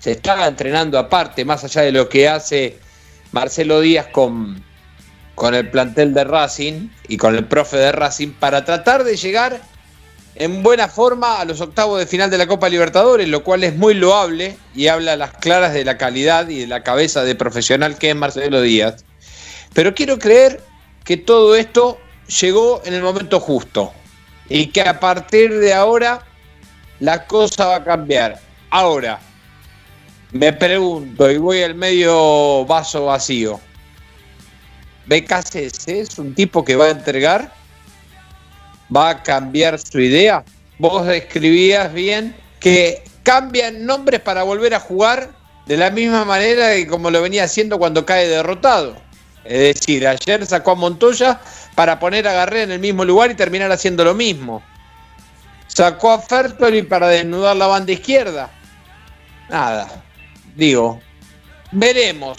S6: se estaba entrenando aparte, más allá de lo que hace Marcelo Díaz con, con el plantel de Racing y con el profe de Racing para tratar de llegar en buena forma a los octavos de final de la Copa Libertadores, lo cual es muy loable y habla a las claras de la calidad y de la cabeza de profesional que es Marcelo Díaz. Pero quiero creer que todo esto llegó en el momento justo y que a partir de ahora la cosa va a cambiar. Ahora, me pregunto y voy al medio vaso vacío. ¿BKCS es un tipo que va a entregar? ¿Va a cambiar su idea? Vos describías bien que cambian nombres para volver a jugar de la misma manera que como lo venía haciendo cuando cae derrotado. Es decir, ayer sacó a Montoya para poner a Garré en el mismo lugar y terminar haciendo lo mismo. Sacó a Fertoli para desnudar la banda izquierda. Nada. Digo, veremos,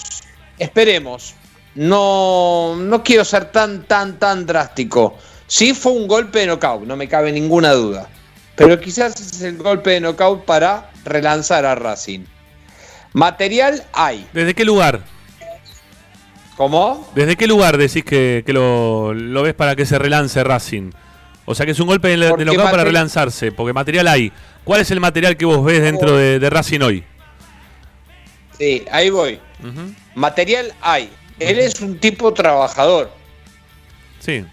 S6: esperemos. No, no quiero ser tan, tan, tan drástico. Sí fue un golpe de knockout, no me cabe ninguna duda. Pero quizás es el golpe de knockout para relanzar a Racing. Material hay.
S1: ¿Desde qué lugar?
S6: ¿Cómo?
S1: ¿Desde qué lugar decís que, que lo, lo ves para que se relance Racing? O sea que es un golpe de, de knockout para relanzarse, porque material hay. ¿Cuál es el material que vos ves dentro de, de Racing hoy?
S6: Sí, ahí voy. Material hay. Él es un tipo trabajador.
S1: Sí,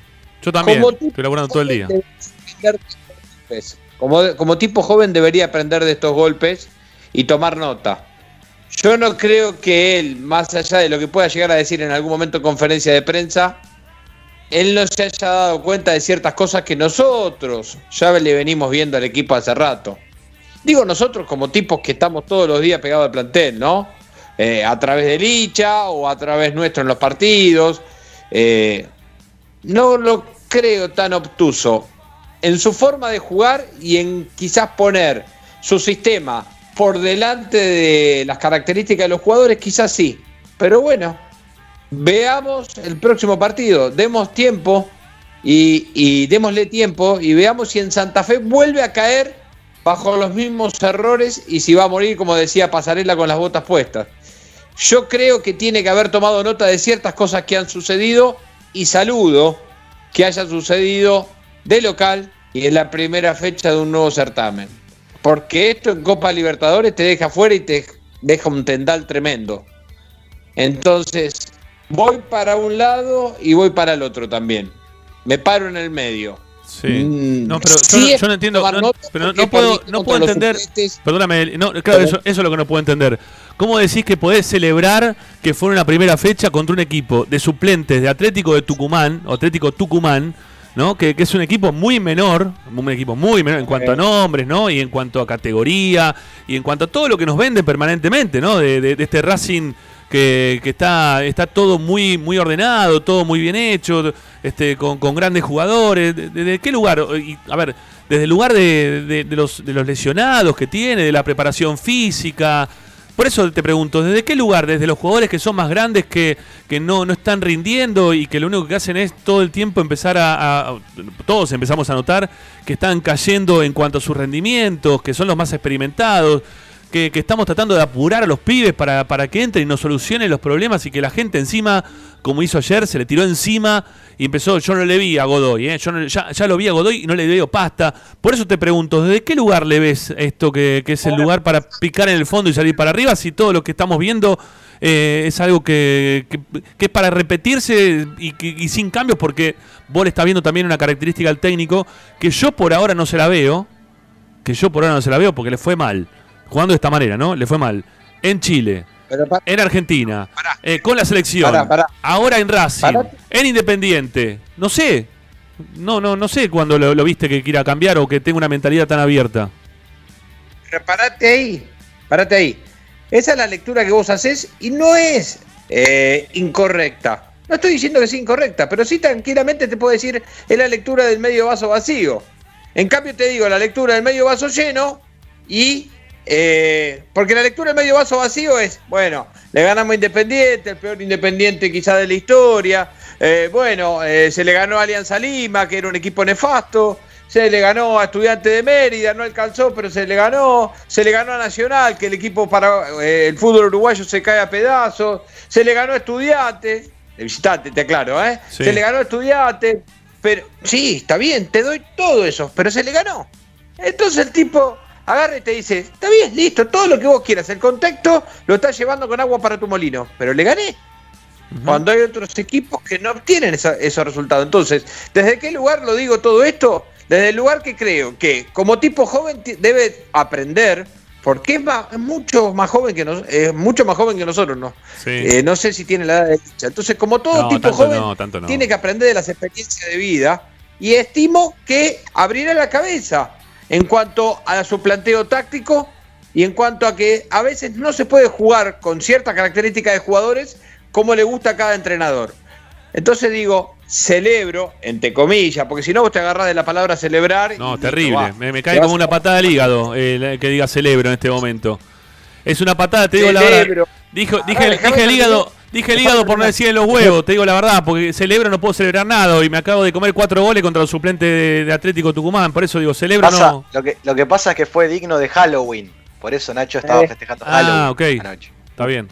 S1: yo también.
S6: Como
S1: Estoy laburando todo el día.
S6: como tipo joven debería aprender de estos golpes y tomar nota. Yo no creo que él, más allá de lo que pueda llegar a decir en algún momento en conferencia de prensa, él no se haya dado cuenta de ciertas cosas que nosotros ya le venimos viendo al equipo hace rato. Digo nosotros como tipos que estamos todos los días pegados al plantel, ¿no? Eh, a través de Licha o a través nuestro en los partidos. Eh, no lo creo tan obtuso en su forma de jugar y en quizás poner su sistema por delante de las características de los jugadores, quizás sí. Pero bueno, veamos el próximo partido, demos tiempo y, y démosle tiempo y veamos si en Santa Fe vuelve a caer bajo los mismos errores y si va a morir, como decía Pasarela, con las botas puestas. Yo creo que tiene que haber tomado nota de ciertas cosas que han sucedido y saludo que haya sucedido de local y en la primera fecha de un nuevo certamen. Porque esto en Copa Libertadores te deja fuera y te deja un tendal tremendo. Entonces, voy para un lado y voy para el otro también. Me paro en el medio.
S1: Sí.
S6: Mm,
S1: No, pero yo,
S6: sí
S1: no-
S6: es
S1: yo no entiendo. no- pero no puedo, no puedo entender. Perdóname, no, claro, eso, eso es lo que no puedo entender. ¿Cómo decís que podés celebrar que fue una primera fecha contra un equipo de suplentes de Atlético de Tucumán, o Atlético Tucumán, ¿no? Que, que es un equipo muy menor, un equipo muy menor en cuanto a nombres, ¿no? Y en cuanto a categoría, y en cuanto a todo lo que nos venden permanentemente, ¿no? De, de- de este Racing que, que está, está todo muy, muy ordenado, todo muy bien hecho, este, con, con grandes jugadores. ¿De, de- qué lugar? Y, a ver, desde el lugar de los, de los lesionados que tiene, de la preparación física. Por eso te pregunto, ¿desde qué lugar? ¿Desde los jugadores que son más grandes, que, que no, no están rindiendo y que lo único que hacen es todo el tiempo empezar a, a- Todos empezamos a notar que están cayendo en cuanto a sus rendimientos, que son los más experimentados, que, que estamos tratando de apurar a los pibes para, para que entren y nos solucionen los problemas y que la gente encima, como hizo ayer, se le tiró encima y empezó, yo no le vi a Godoy, ¿eh? yo no- ya, ya lo vi a Godoy y no le veo pasta. Por eso te pregunto, ¿desde qué lugar le ves esto que, que es el lugar para picar en el fondo y salir para arriba si todo lo que estamos viendo eh, es algo que, que- que es para repetirse y, sin cambios? Porque vos le estás viendo también una característica al técnico que yo por ahora no se la veo, que yo por ahora no se la veo porque le fue mal, jugando de esta manera, ¿no? Le fue mal. En Chile, en Argentina, eh, con la selección,
S6: Pará, pará.
S1: ahora en Racing,
S6: Pará.
S1: en Independiente, no sé, no, no, no sé cuándo lo, lo viste que quiera cambiar o que tenga una mentalidad tan abierta.
S6: Pero parate ahí, parate ahí. Esa es la lectura que vos haces y no es eh, incorrecta. No estoy diciendo que sea incorrecta, pero sí tranquilamente te puedo decir es la lectura del medio vaso vacío. En cambio te digo la lectura del medio vaso lleno y... eh, porque la lectura del medio vaso vacío es, bueno, le ganamos a Independiente, el peor Independiente quizá de la historia. eh, bueno, eh, se le ganó a Alianza Lima, que era un equipo nefasto. Se le ganó a Estudiante de Mérida, no alcanzó, pero se le ganó. Se le ganó a Nacional, que el equipo para el fútbol uruguayo se cae a pedazos. Se le ganó a Estudiante, de visitante, te aclaro, ¿eh?
S1: Sí.
S6: Se le ganó a Estudiante. Pero sí, está bien, te doy todo eso, pero se le ganó. Entonces el tipo agarra y te dice, está bien, listo, todo lo que vos quieras. El contexto lo estás llevando con agua para tu molino, pero le gané. Cuando hay otros equipos que no obtienen esa- esos resultados. Entonces, ¿desde qué lugar lo digo todo esto? Desde el lugar que creo que como tipo joven debe aprender, porque es, más- es mucho más joven que nos, es mucho más joven que nosotros, ¿no?
S1: Sí.
S6: Eh, no sé si tiene la edad de dicha. Entonces, como todo
S1: No,
S6: tipo joven,
S1: no, tanto no.
S6: tiene que aprender de las experiencias de vida y estimo que abrirá la cabeza en cuanto a su planteo táctico y en cuanto a que a veces no se puede jugar con cierta característica de jugadores como le gusta a cada entrenador. Entonces digo, celebro, entre comillas, porque si no vos te agarrás de la palabra celebrar. y
S1: No, terrible. Me, cae como una patada al hígado eh, que diga celebro en este momento. Es una patada, te digo la verdad. Dijo,
S6: Ah,
S1: dije,
S6: déjame
S1: dije el hígado, dije el hígado por no decir en los huevos, te digo la verdad, porque celebro no puedo celebrar nada y me acabo de comer cuatro goles contra los suplentes de, de Atlético Tucumán, por eso digo, celebro
S5: Pasa-
S1: no.
S5: lo, que, lo que pasa es que fue digno de Halloween. Por eso Nacho estaba
S6: Eh.
S5: festejando
S1: Ah,
S5: Halloween
S1: ok.
S5: anoche.
S1: Está bien.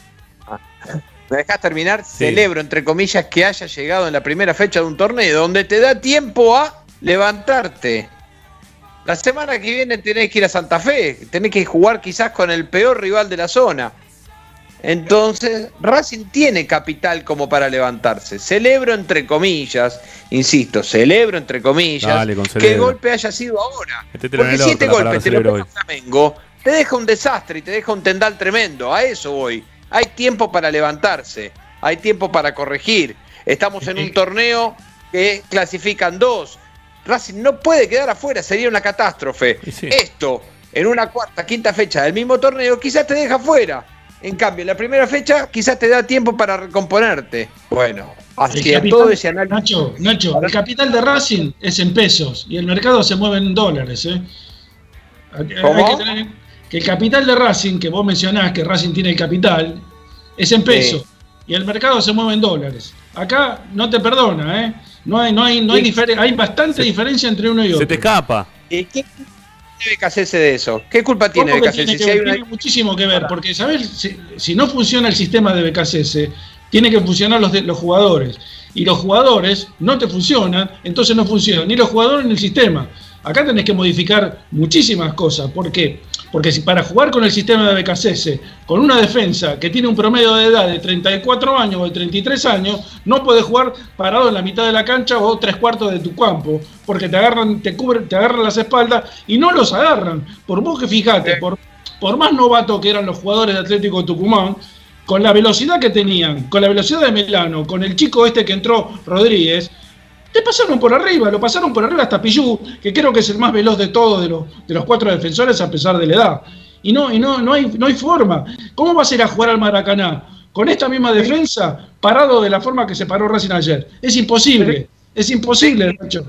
S6: ¿Me dejás terminar?
S1: Sí.
S6: Celebro, entre comillas, que haya llegado en la primera fecha de un torneo donde te da tiempo a levantarte. La semana que viene tenés que ir a Santa Fe, tenés que jugar quizás con el peor rival de la zona. Entonces, Racing tiene capital como para levantarse. Celebro entre comillas, insisto, celebro entre comillas
S1: Dale,
S6: que el golpe haya sido ahora.
S1: Métetelo
S6: Porque si este golpe te lo pega Flamengo, te deja un desastre y te deja un tendal tremendo. A eso voy. Hay tiempo para levantarse, hay tiempo para corregir. Estamos en un torneo que clasifican dos. Racing no puede quedar afuera, sería una catástrofe.
S1: Sí.
S6: Esto, en una cuarta, quinta fecha del mismo torneo, quizás te deja fuera. En cambio, en la primera fecha quizás te da tiempo para recomponerte. Bueno, hacia
S4: capital-
S6: todo ese análisis.
S4: Nacho, Nacho, el capital de Racing es en pesos y el mercado se mueve en dólares. ¿eh?
S6: ¿Cómo?
S4: hay que tener que el capital de Racing, que vos mencionás que Racing tiene el capital, es en pesos. Y y el mercado se mueve en dólares. Acá no te perdona, ¿eh? No hay, no hay, no hay, hay bastante diferencia entre uno y otro.
S1: Se te escapa.
S6: ¿Y qué tiene BKCS de eso? ¿Qué culpa tiene BKCS?
S4: tiene,
S6: Si una-
S4: tiene muchísimo que ver, porque ¿sabes? Si, si no funciona el sistema de BKCS, tiene que funcionar los, de- los jugadores. Y los jugadores no te funcionan, entonces no funcionan ni los jugadores ni el sistema. Acá tenés que modificar muchísimas cosas. ¿Por qué? Porque si para jugar con el sistema de BKCS, con una defensa que tiene un promedio de edad de 34 años o de 33 años, no puedes jugar parado en la mitad de la cancha o tres cuartos de tu campo, porque te agarran, te cubren, te agarran las espaldas y no los agarran. Por vos que fijate, por, por más novato que eran los jugadores de Atlético Tucumán, con la velocidad que tenían, con la velocidad de Melano, con el chico este que entró, Rodríguez, te pasaron por arriba, lo pasaron por arriba hasta Pillú, que creo que es el más veloz de todos de los, de los cuatro defensores a pesar de la edad. Y no, y no, no hay, no hay forma. ¿Cómo vas a ir a jugar al Maracaná con esta misma defensa parado de la forma que se paró Racing ayer? Es imposible, es imposible, Nacho.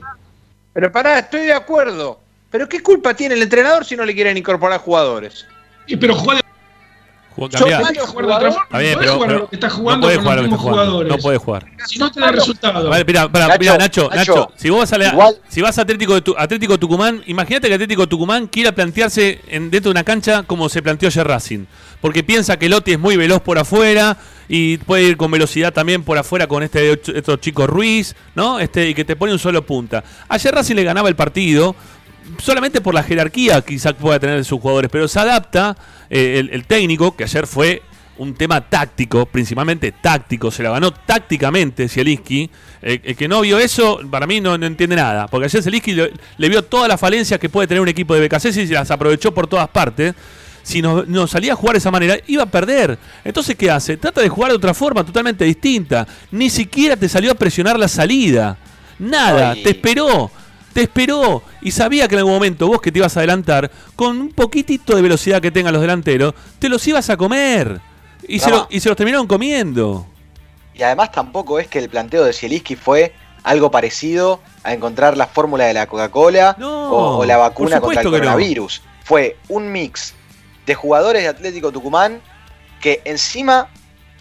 S6: Pero pará, estoy de acuerdo. Pero ¿qué culpa tiene el entrenador si no le quieren incorporar jugadores?
S4: Y, pero jugar
S1: cambiá.
S4: jugar de otra forma,
S1: Está bien,
S4: no podés
S1: pero,
S4: jugar
S1: pero
S4: a lo que estás
S1: no
S4: jugando
S1: puede
S4: con
S1: jugar
S4: los
S1: lo que
S4: mismos
S1: está jugando.
S4: jugadores.
S1: No puede jugar.
S4: Si no te da resultado.
S1: Vale, mira,
S5: Nacho,
S1: mira, Nacho, Nacho,
S5: Nacho,
S1: si vos vas a, la-
S5: igual-
S1: si vas a Atlético, de Tu- Atlético Tucumán, imagínate que Atlético Tucumán quiera plantearse en, dentro de una cancha como se planteó ayer Racing. Porque piensa que Lotti es muy veloz por afuera y puede ir con velocidad también por afuera con este estos chicos Ruiz, ¿no? Este, y que te pone un solo punta. Ayer Racing le ganaba el partido solamente por la jerarquía quizás pueda tener sus jugadores, pero se adapta eh, el, el técnico, que ayer fue un tema táctico, principalmente táctico, se la ganó tácticamente Zielinski. Eh, el que no vio eso, para mí no, no entiende nada, porque ayer Zielinski le, le vio todas las falencias que puede tener un equipo de BKC y las aprovechó por todas partes. Si nos, nos salía a jugar de esa manera, iba a perder. Entonces, ¿qué hace? Trata de jugar de otra forma, totalmente distinta. Ni siquiera te salió a presionar la salida. Nada,
S5: Ay.
S1: te esperó. Te esperó y sabía que en algún momento vos que te ibas a adelantar, con un poquitito de velocidad que tengan los delanteros, te los ibas a comer. Y, se, lo- y se los terminaron comiendo.
S5: Y además tampoco es que el planteo de Zielinski fue algo parecido a encontrar la fórmula de la Coca-Cola
S1: No,
S5: o, o la vacuna contra el
S1: no.
S5: coronavirus. Fue un mix de jugadores de Atlético Tucumán que encima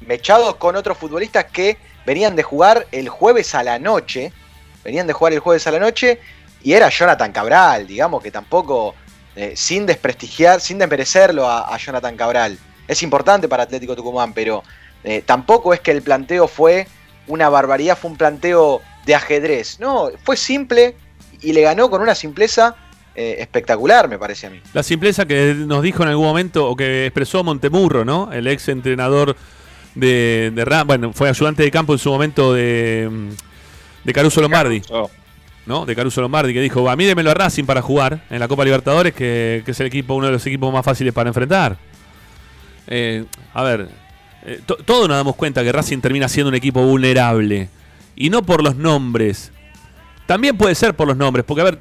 S5: mechados con otros futbolistas que venían de jugar el jueves a la noche, venían de jugar el jueves a la noche y era Jonathan Cabral, digamos que tampoco, eh, sin desprestigiar, sin desmerecerlo a, a Jonathan Cabral. Es importante para Atlético Tucumán, pero eh, tampoco es que el planteo fue una barbaridad, fue un planteo de ajedrez. No, fue simple y le ganó con una simpleza eh, espectacular, me parece a mí.
S1: La simpleza que nos dijo en algún momento, o que expresó Montemurro, ¿no? El ex entrenador de, de bueno, fue ayudante de campo en su momento de, de Caruso Lombardi. ¿No? De Caruso Lombardi, que dijo, a mí démelo a Racing para jugar en la Copa Libertadores, que, que es el equipo, uno de los equipos más fáciles para enfrentar. Eh, a ver, eh, to- todos nos damos cuenta que Racing termina siendo un equipo vulnerable. Y no por los nombres. También puede ser por los nombres, porque a ver,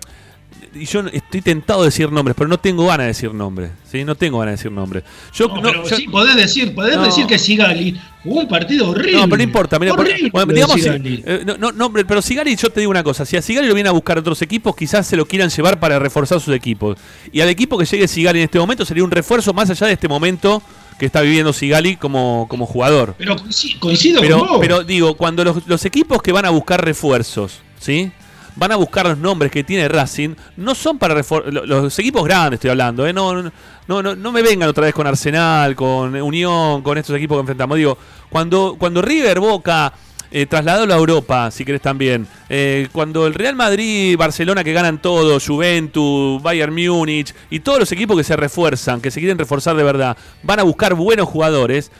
S1: y yo estoy tentado de decir nombres, pero no tengo ganas de decir nombres. ¿sí? No tengo ganas de decir nombres. Yo,
S4: No,
S1: no-
S4: pero
S1: yo-
S4: sí, podés decir, podés
S1: No.
S4: decir que Sigali jugó un partido horrible.
S1: No, pero no importa. Mira, por- bueno, digamos, eh, no, no, pero Sigali, yo te digo una cosa. Si a Sigali lo vienen a buscar otros equipos, quizás se lo quieran llevar para reforzar sus equipos. Y al equipo que llegue Sigali en este momento sería un refuerzo más allá de este momento que está viviendo Sigali como, como jugador.
S4: Pero coincido, coincido
S1: Pero,
S4: con vos.
S1: pero digo, cuando los, los equipos que van a buscar refuerzos, ¿sí? Van a buscar los nombres que tiene Racing, no son para refor- lo- los equipos grandes estoy hablando, ¿eh? No, no, no, no, me vengan otra vez con Arsenal, con Unión, con estos equipos que enfrentamos. Digo, cuando, cuando River Boca eh, a Europa, si querés también, eh, cuando el Real Madrid, Barcelona que ganan todo, Juventus, Bayern Múnich y todos los equipos que se refuerzan, que se quieren reforzar de verdad, van a buscar buenos jugadores.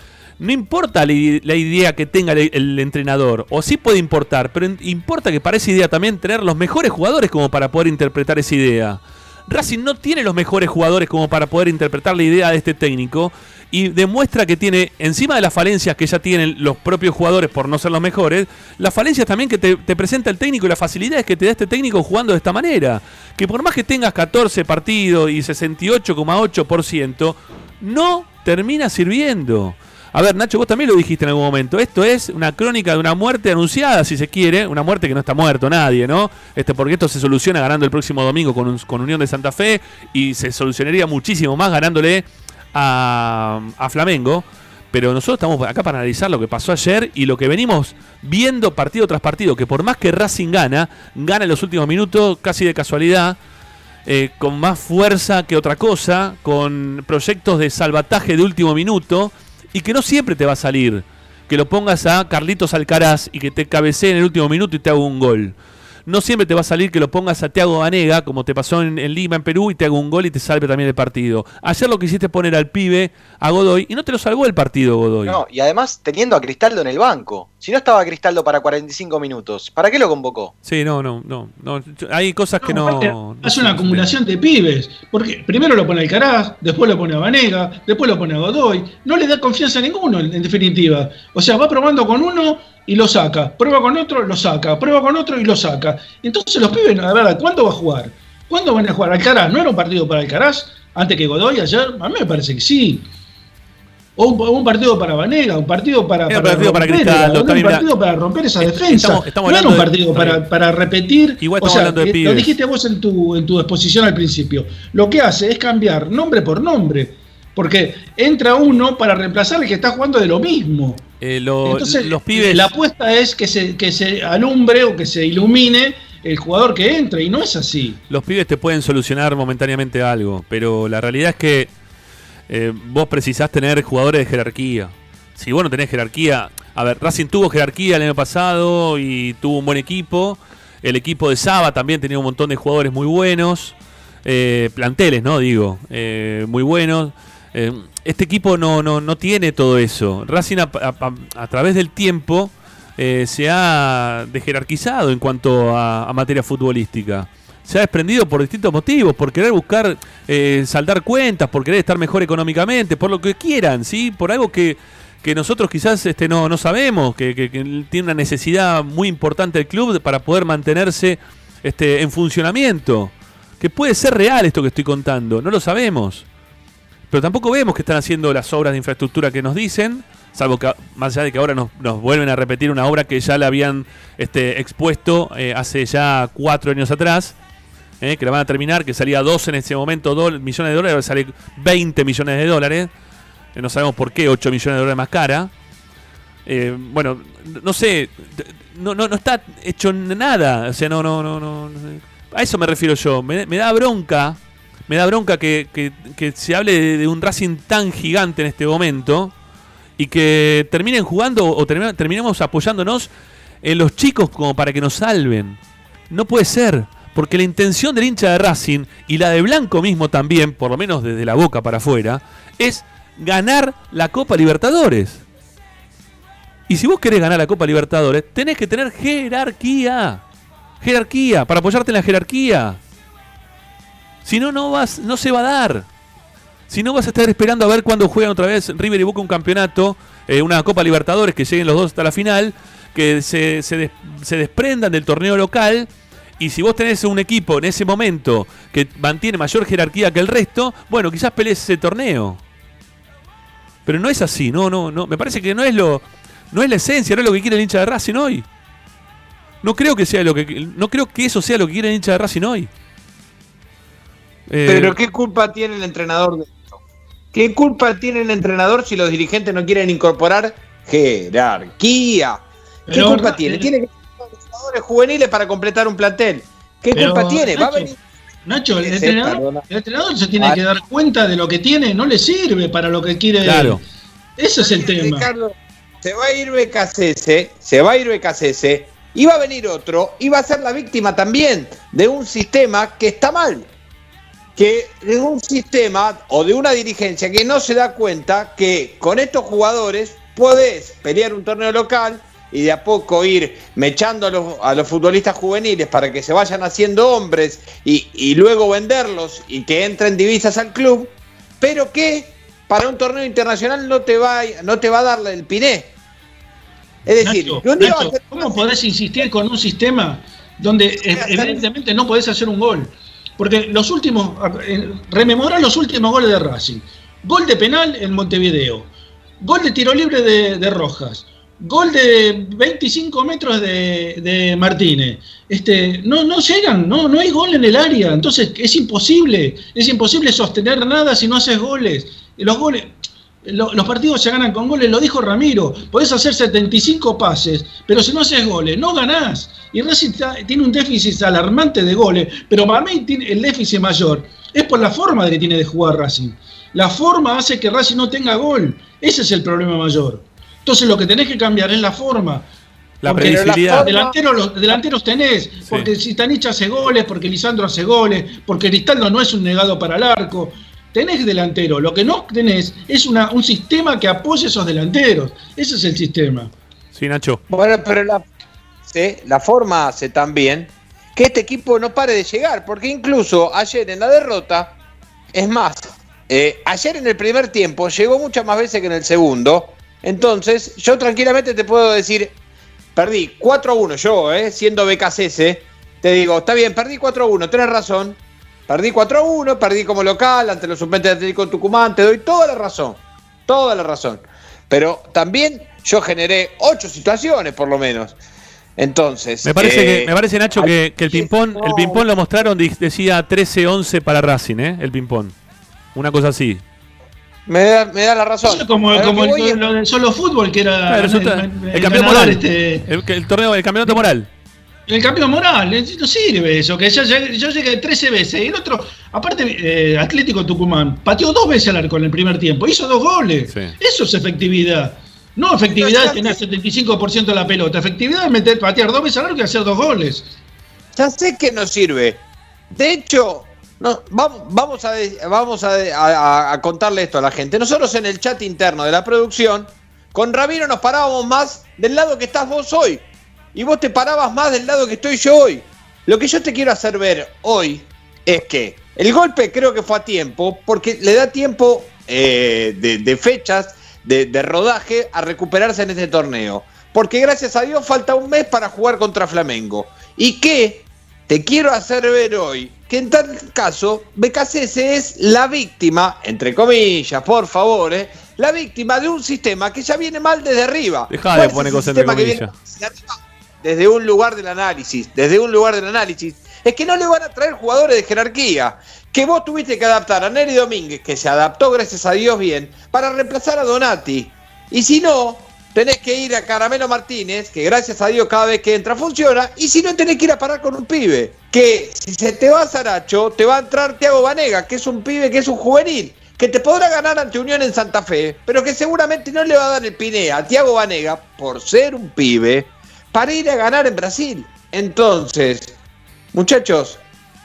S1: No importa la, idea que tenga el, entrenador, o sí puede importar, pero importa que para esa idea también tener los mejores jugadores como para poder interpretar esa idea. Racing no tiene los mejores jugadores como para poder interpretar la idea de este técnico y demuestra que tiene, encima de las falencias que ya tienen los propios jugadores por no ser los mejores, las falencias también que te, te presenta el técnico y las facilidades que te da este técnico jugando de esta manera. Que por más que tengas 14 partidos y 68,8%, no termina sirviendo. A ver, Nacho, vos también lo dijiste en algún momento. Esto es una crónica de una muerte anunciada, si se quiere. Una muerte que no está muerto nadie, ¿no? Este, porque esto se soluciona ganando el próximo domingo con, un- con Unión de Santa Fe y se solucionaría muchísimo más ganándole a, a Flamengo. Pero nosotros estamos acá para analizar lo que pasó ayer y lo que venimos viendo partido tras partido, que por más que Racing gana, gana en los últimos minutos casi de casualidad, eh, con más fuerza que otra cosa, con proyectos de salvataje de último minuto y que no siempre te va a salir. Que lo pongas a Carlitos Alcaraz y que te cabecee en el último minuto y te haga un gol no siempre te va a salir que lo pongas a Thiago Banega, como te pasó en, en Lima, en Perú, y te haga un gol y te salve también el partido. Ayer lo quisiste poner al pibe, a Godoy, y no te lo salvó el partido, Godoy.
S5: No, y además teniendo a Cristaldo en el banco. Si no estaba Cristaldo para 45 minutos, ¿para qué lo convocó?
S1: Sí, no, no, no. no. Hay cosas que
S4: No, hace una acumulación de pibes. Porque primero lo pone Alcaraz, después lo pone a Vanega, después lo pone a Godoy. No le da confianza a ninguno, en, en definitiva. O sea, va probando con uno y lo saca. Prueba con otro, lo saca. Prueba con otro y lo saca. Entonces los pibes, a ver, ¿cuándo va a jugar? ¿Cuándo van a jugar? Alcaraz, ¿no era un partido para Alcaraz antes que Godoy ayer? A mí me parece que sí. O un, partido para Vanega, un partido para,
S1: un partido para
S4: era un partido para romper esa defensa. no era un partido para, para repetir.
S1: Igual
S4: o sea,
S1: hablando de
S4: eh,
S1: pibes.
S4: lo dijiste vos en tu, en tu exposición al principio. Lo que hace es cambiar nombre por nombre. Porque entra uno para reemplazar al que está jugando de lo mismo.
S1: Eh, lo-
S4: Entonces,
S1: los pibes.
S4: la apuesta es que se, que se alumbre o que se ilumine el jugador que entre, y no es así.
S1: Los pibes te pueden solucionar momentáneamente algo, pero la realidad es que eh, vos precisás tener jugadores de jerarquía. Si vos no tenés jerarquía, a ver, Racing tuvo jerarquía el año pasado y tuvo un buen equipo. El equipo de Saba también tenía un montón de jugadores muy buenos, eh, planteles, ¿no? Digo, eh, muy buenos. Eh, este equipo no, no, no tiene todo eso. Racing a, través del tiempo eh, se ha dejerarquizado en cuanto a, materia futbolística. Se ha desprendido por distintos motivos, por querer buscar eh, saldar cuentas, por querer estar mejor económicamente, por lo que quieran, ¿sí? Por algo que, que nosotros quizás este, no, no sabemos, que- que tiene una necesidad muy importante el club para poder mantenerse este, en funcionamiento. Que puede ser real esto que estoy contando, no lo sabemos. Pero tampoco vemos que están haciendo las obras de infraestructura que nos dicen, salvo que más allá de que ahora nos, vuelven a repetir una obra que ya la habían este, expuesto eh, hace ya cuatro años atrás, eh, que la van a terminar, que salía 12 en ese momento dol- millones de dólares, ahora sale 20 millones de dólares. No sabemos por qué 8 millones de dólares más cara. Eh, bueno, no sé, no, no, no está hecho nada, o sea, no, no, no, no, a eso me refiero yo, me da bronca, me da bronca que, que- se hable de, un Racing tan gigante en este momento y que terminen jugando o terminemos apoyándonos en los chicos como para que nos salven. No puede ser, porque la intención del hincha de Racing y la de Blanco mismo también, por lo menos desde la boca para afuera, es ganar la Copa Libertadores. Y si vos querés ganar la Copa Libertadores, tenés que tener jerarquía. Jerarquía, para apoyarte en la jerarquía. Si no, no, vas, no se va a dar. Si no, vas a estar esperando a ver cuándo juegan otra vez River y Boca un campeonato, eh, una Copa Libertadores, que lleguen los dos hasta la final, que se, se, des- se desprendan del torneo local. Y si vos tenés un equipo en ese momento que mantiene mayor jerarquía que el resto, bueno, quizás pelees ese torneo. Pero no es así, no, no, no. Me parece que no es lo, no es la esencia, no es lo que quiere el hincha de Racing hoy. No creo que sea lo que, no creo que eso sea lo que quiere el hincha de Racing hoy. Eh,
S6: Pero ¿qué culpa tiene el entrenador de esto? ¿Qué culpa tiene el entrenador si los dirigentes no quieren incorporar jerarquía? ¿Qué
S4: Pero,
S6: culpa tiene? Tiene que tener jugadores juveniles para completar un plantel. ¿Qué
S4: Pero,
S6: culpa tiene? Va a
S4: Nacho,
S6: venir.
S4: Nacho, el entrenador, el entrenador se tiene
S6: Ah.
S4: que dar cuenta de lo que tiene, no le sirve para lo que quiere.
S1: Claro.
S4: Ese es el tema.
S6: Ricardo, se va a ir Becasese, se va a ir Becasese, y va a venir otro, y va a ser la víctima también de un sistema que está mal. Que de un sistema o de una dirigencia que no se da cuenta que con estos jugadores podés pelear un torneo local y de a poco ir mechando a los, a los futbolistas juveniles para que se vayan haciendo hombres y, y luego venderlos y que entren divisas al club, pero que para un torneo internacional no te va, a- no te va a dar el piné. Es decir,
S4: Nacho, Nacho, ¿cómo podés insistir con un sistema donde evidentemente no podés hacer un gol? Porque los últimos, eh, rememora los últimos goles de Racing. Gol de penal en Montevideo. Gol de tiro libre de, Rojas. Gol de 25 metros de, de Martínez. Este, no, no llegan, no, no hay gol en el área. Entonces es imposible, es imposible sostener nada si no haces goles. Los goles, lo- los partidos se ganan con goles, lo dijo Ramiro. Podés hacer 75 pases, pero si no haces goles, no ganás. Y Racing tiene un déficit alarmante de goles, pero para mí tiene el déficit mayor es por la forma que tiene de jugar Racing. La forma hace que Racing no tenga gol. Ese es el problema mayor. Entonces lo que tenés que cambiar es la forma.
S1: La
S4: Porque. Delanteros, los delanteros tenés, porque si Tanich hace goles, porque Lisandro hace goles, porque Cristaldo no es un negado para el arco. Tenés delantero, lo que no tenés es una, un sistema que apoye esos delanteros. Ese es el sistema.
S1: Sí, Nacho.
S6: Bueno, pero la, sí, la forma hace también que este equipo no pare de llegar, porque incluso ayer en la derrota, es más, eh, ayer en el primer tiempo llegó muchas más veces que en el segundo, entonces yo tranquilamente te puedo decir, perdí 4 a 1 yo, eh, siendo BKCS, te digo, está bien, perdí 4 a 1, tenés razón, perdí 4 a 1, perdí como local ante los suplentes de Atlético Tucumán, te doy toda la razón, toda la razón, pero también yo generé 8 situaciones por lo menos. Entonces,
S1: Me parece,
S6: eh,
S1: que, me parece Nacho, que, que el ping-pong
S6: no-
S1: lo mostraron, decía 13-11 para Racing, ¿eh? El ping-pong. Una cosa así.
S6: Me da, me da la razón.
S4: Eso es como, como el- lo del solo fútbol, que era
S1: Claro,
S4: el,
S1: el campeón moral.
S4: este,
S1: El, el torneo, el campeonato moral.
S4: El campeón moral, eh, no sirve eso, que ya yo llegué 13 veces y el otro, aparte eh, Atlético Tucumán, pateó dos veces al arco en el primer tiempo, hizo dos goles.
S1: Sí.
S4: Eso es efectividad. No efectividad es tener 75% de la pelota, efectividad es meter, patear dos veces al arco y hacer dos goles.
S6: Ya sé que no sirve. De hecho, no, vamos, vamos, a, vamos a, de- a- a contarle esto a la gente. Nosotros en el chat interno de la producción, con Ramiro nos parábamos más del lado que estás vos hoy. Y vos te parabas más del lado que estoy yo hoy. Lo que yo te quiero hacer ver hoy es que el golpe creo que fue a tiempo, porque le da tiempo eh, de, de fechas, de, de rodaje, a recuperarse en este torneo. Porque gracias a Dios falta un mes para jugar contra Flamengo. Y que te quiero hacer ver hoy que en tal caso BKCS es la víctima, entre comillas, por favor, eh, la víctima de un sistema que ya viene mal desde arriba. ¿Cuál
S1: de poner cosas entre
S6: sistema que viene
S1: comillas.
S6: desde arriba? Desde un lugar del análisis, desde un lugar del análisis, es que no le van a traer jugadores de jerarquía. Que vos tuviste que adaptar a Nery Domínguez, que se adaptó gracias a Dios bien, para reemplazar a Donati. Y si no, tenés que ir a Caramelo Martínez, que gracias a Dios cada vez que entra funciona. Y si no, tenés que ir a parar con un pibe. Que si se te va Saracho, te va a entrar Tiago Vanega, que es un pibe que es un juvenil. Que te podrá ganar ante Unión en Santa Fe, pero que seguramente no le va a dar el pinea a Tiago Vanega por ser un pibe para ir a ganar en Brasil. Entonces, muchachos,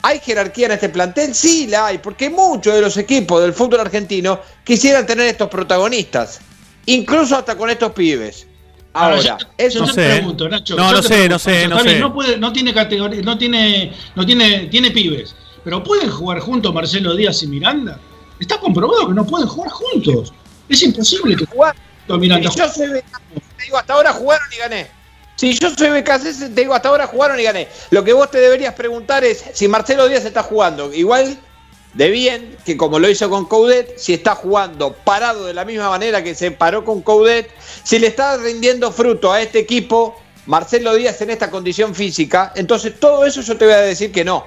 S6: ¿hay jerarquía en este plantel? Sí, la hay, porque muchos de los equipos del fútbol argentino quisieran tener estos protagonistas, incluso hasta con estos pibes. Ahora,
S4: yo,
S6: eso
S4: yo
S1: no
S4: te
S1: sé,
S4: pregunto, Nacho.
S1: No, no sé,
S4: pregunto,
S1: no sé, no sé.
S4: No, puede, no tiene categoría, no tiene, no tiene, tiene pibes, pero pueden jugar juntos Marcelo Díaz y Miranda. Está comprobado que no pueden jugar juntos. Es imposible que
S6: jugar.
S4: juntos Miranda
S6: yo soy BKC, te digo, hasta ahora jugaron y gané. Si yo soy BKC, te digo, hasta ahora jugaron y gané. Lo que vos te deberías preguntar es si Marcelo Díaz está jugando igual de bien que como lo hizo con Coudet, si está jugando parado de la misma manera que se paró con Coudet, si le está rindiendo fruto a este equipo Marcelo Díaz en esta condición física, entonces todo eso yo te voy a decir que no.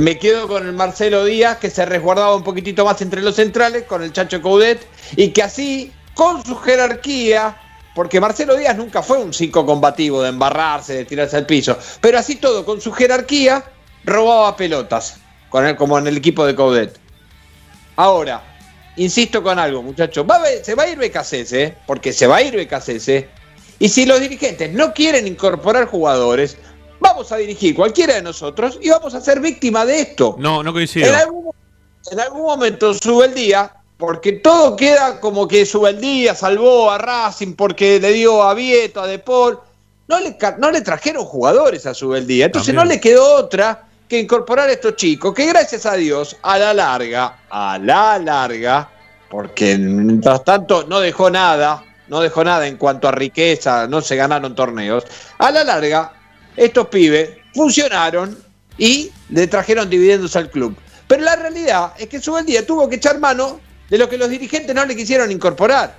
S6: Me quedo con el Marcelo Díaz, que se resguardaba un poquitito más entre los centrales, con el Chacho Coudet, y que así, con su jerarquía, porque Marcelo Díaz nunca fue un 5 combativo de embarrarse, de tirarse al piso, pero así todo, con su jerarquía, robaba pelotas, con él, como en el equipo de Coudet. Ahora, insisto con algo, muchachos, va se va a ir BKCS, ¿eh? porque se va a ir BKCS, y si los dirigentes no quieren incorporar jugadores, vamos a dirigir cualquiera de nosotros y vamos a ser víctima de esto.
S1: No, no coincido.
S6: En algún, en algún momento sube el día, porque todo queda como que sube el día, salvó a Racing porque le dio a Vieto, a De Paul. No le, no le trajeron jugadores a sube el día. Entonces
S1: También.
S6: no le quedó otra que incorporar a estos chicos, que gracias a Dios, a la larga, a la larga, porque mientras tanto no dejó nada, no dejó nada en cuanto a riqueza, no se ganaron torneos. A la larga, estos pibes funcionaron y le trajeron dividendos al club. Pero la realidad es que Subeldía tuvo que echar mano de lo que los dirigentes no le quisieron incorporar.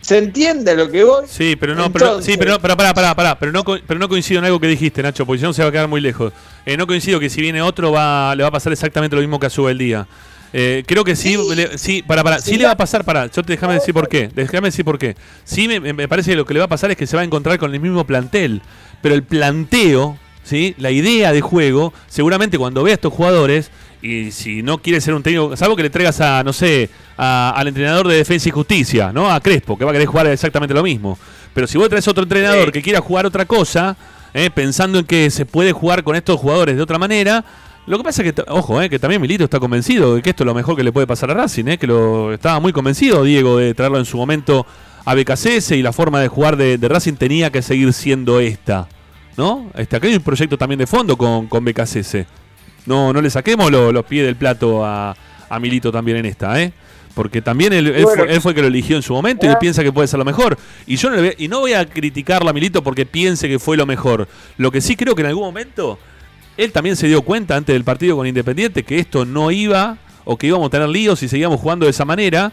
S6: ¿Se entiende lo que voy?
S1: Sí, pero no, pero, sí, pero no, pero pará, pará, pará, pero no, pero no coincido en algo que dijiste, Nacho, porque si no se va a quedar muy lejos. Eh, no coincido que si viene otro va, le va a pasar exactamente lo mismo que a Sube el Día. Eh, creo que sí, le- sí, para, para, sí le va a pasar, para, yo te déjame decir por qué, déjame decir por qué. Sí me, me parece que lo que le va a pasar es que se va a encontrar con el mismo plantel, pero el planteo, ¿sí? La idea de juego, seguramente cuando vea a estos jugadores, y si no quiere ser un técnico, salvo que le traigas a, no sé, a- al entrenador de Defensa y Justicia, ¿no? A Crespo, que va a querer jugar exactamente lo mismo. Pero si vos traes otro entrenador que quiera jugar otra cosa, ¿eh? pensando en que se puede jugar con estos jugadores de otra manera, lo que pasa es que, ojo, eh, que también Milito está convencido de que esto es lo mejor que le puede pasar a Racing, eh, que lo estaba muy convencido Diego de traerlo en su momento a BKCS y la forma de jugar de, de Racing tenía que seguir siendo esta, ¿no? Este, acá hay un proyecto también de fondo con, con BKCS. No, no le saquemos lo- los pies del plato a, a Milito también en esta, ¿eh? Porque también él, él
S6: Bueno.
S1: fue, él fue el que lo eligió en su momento y él piensa que puede ser lo mejor. Y yo no, le voy, a- y no voy a criticarlo a Milito porque piense que fue lo mejor. Lo que sí creo que en algún momento él también se dio cuenta antes del partido con Independiente que esto no iba o que íbamos a tener líos si seguíamos jugando de esa manera.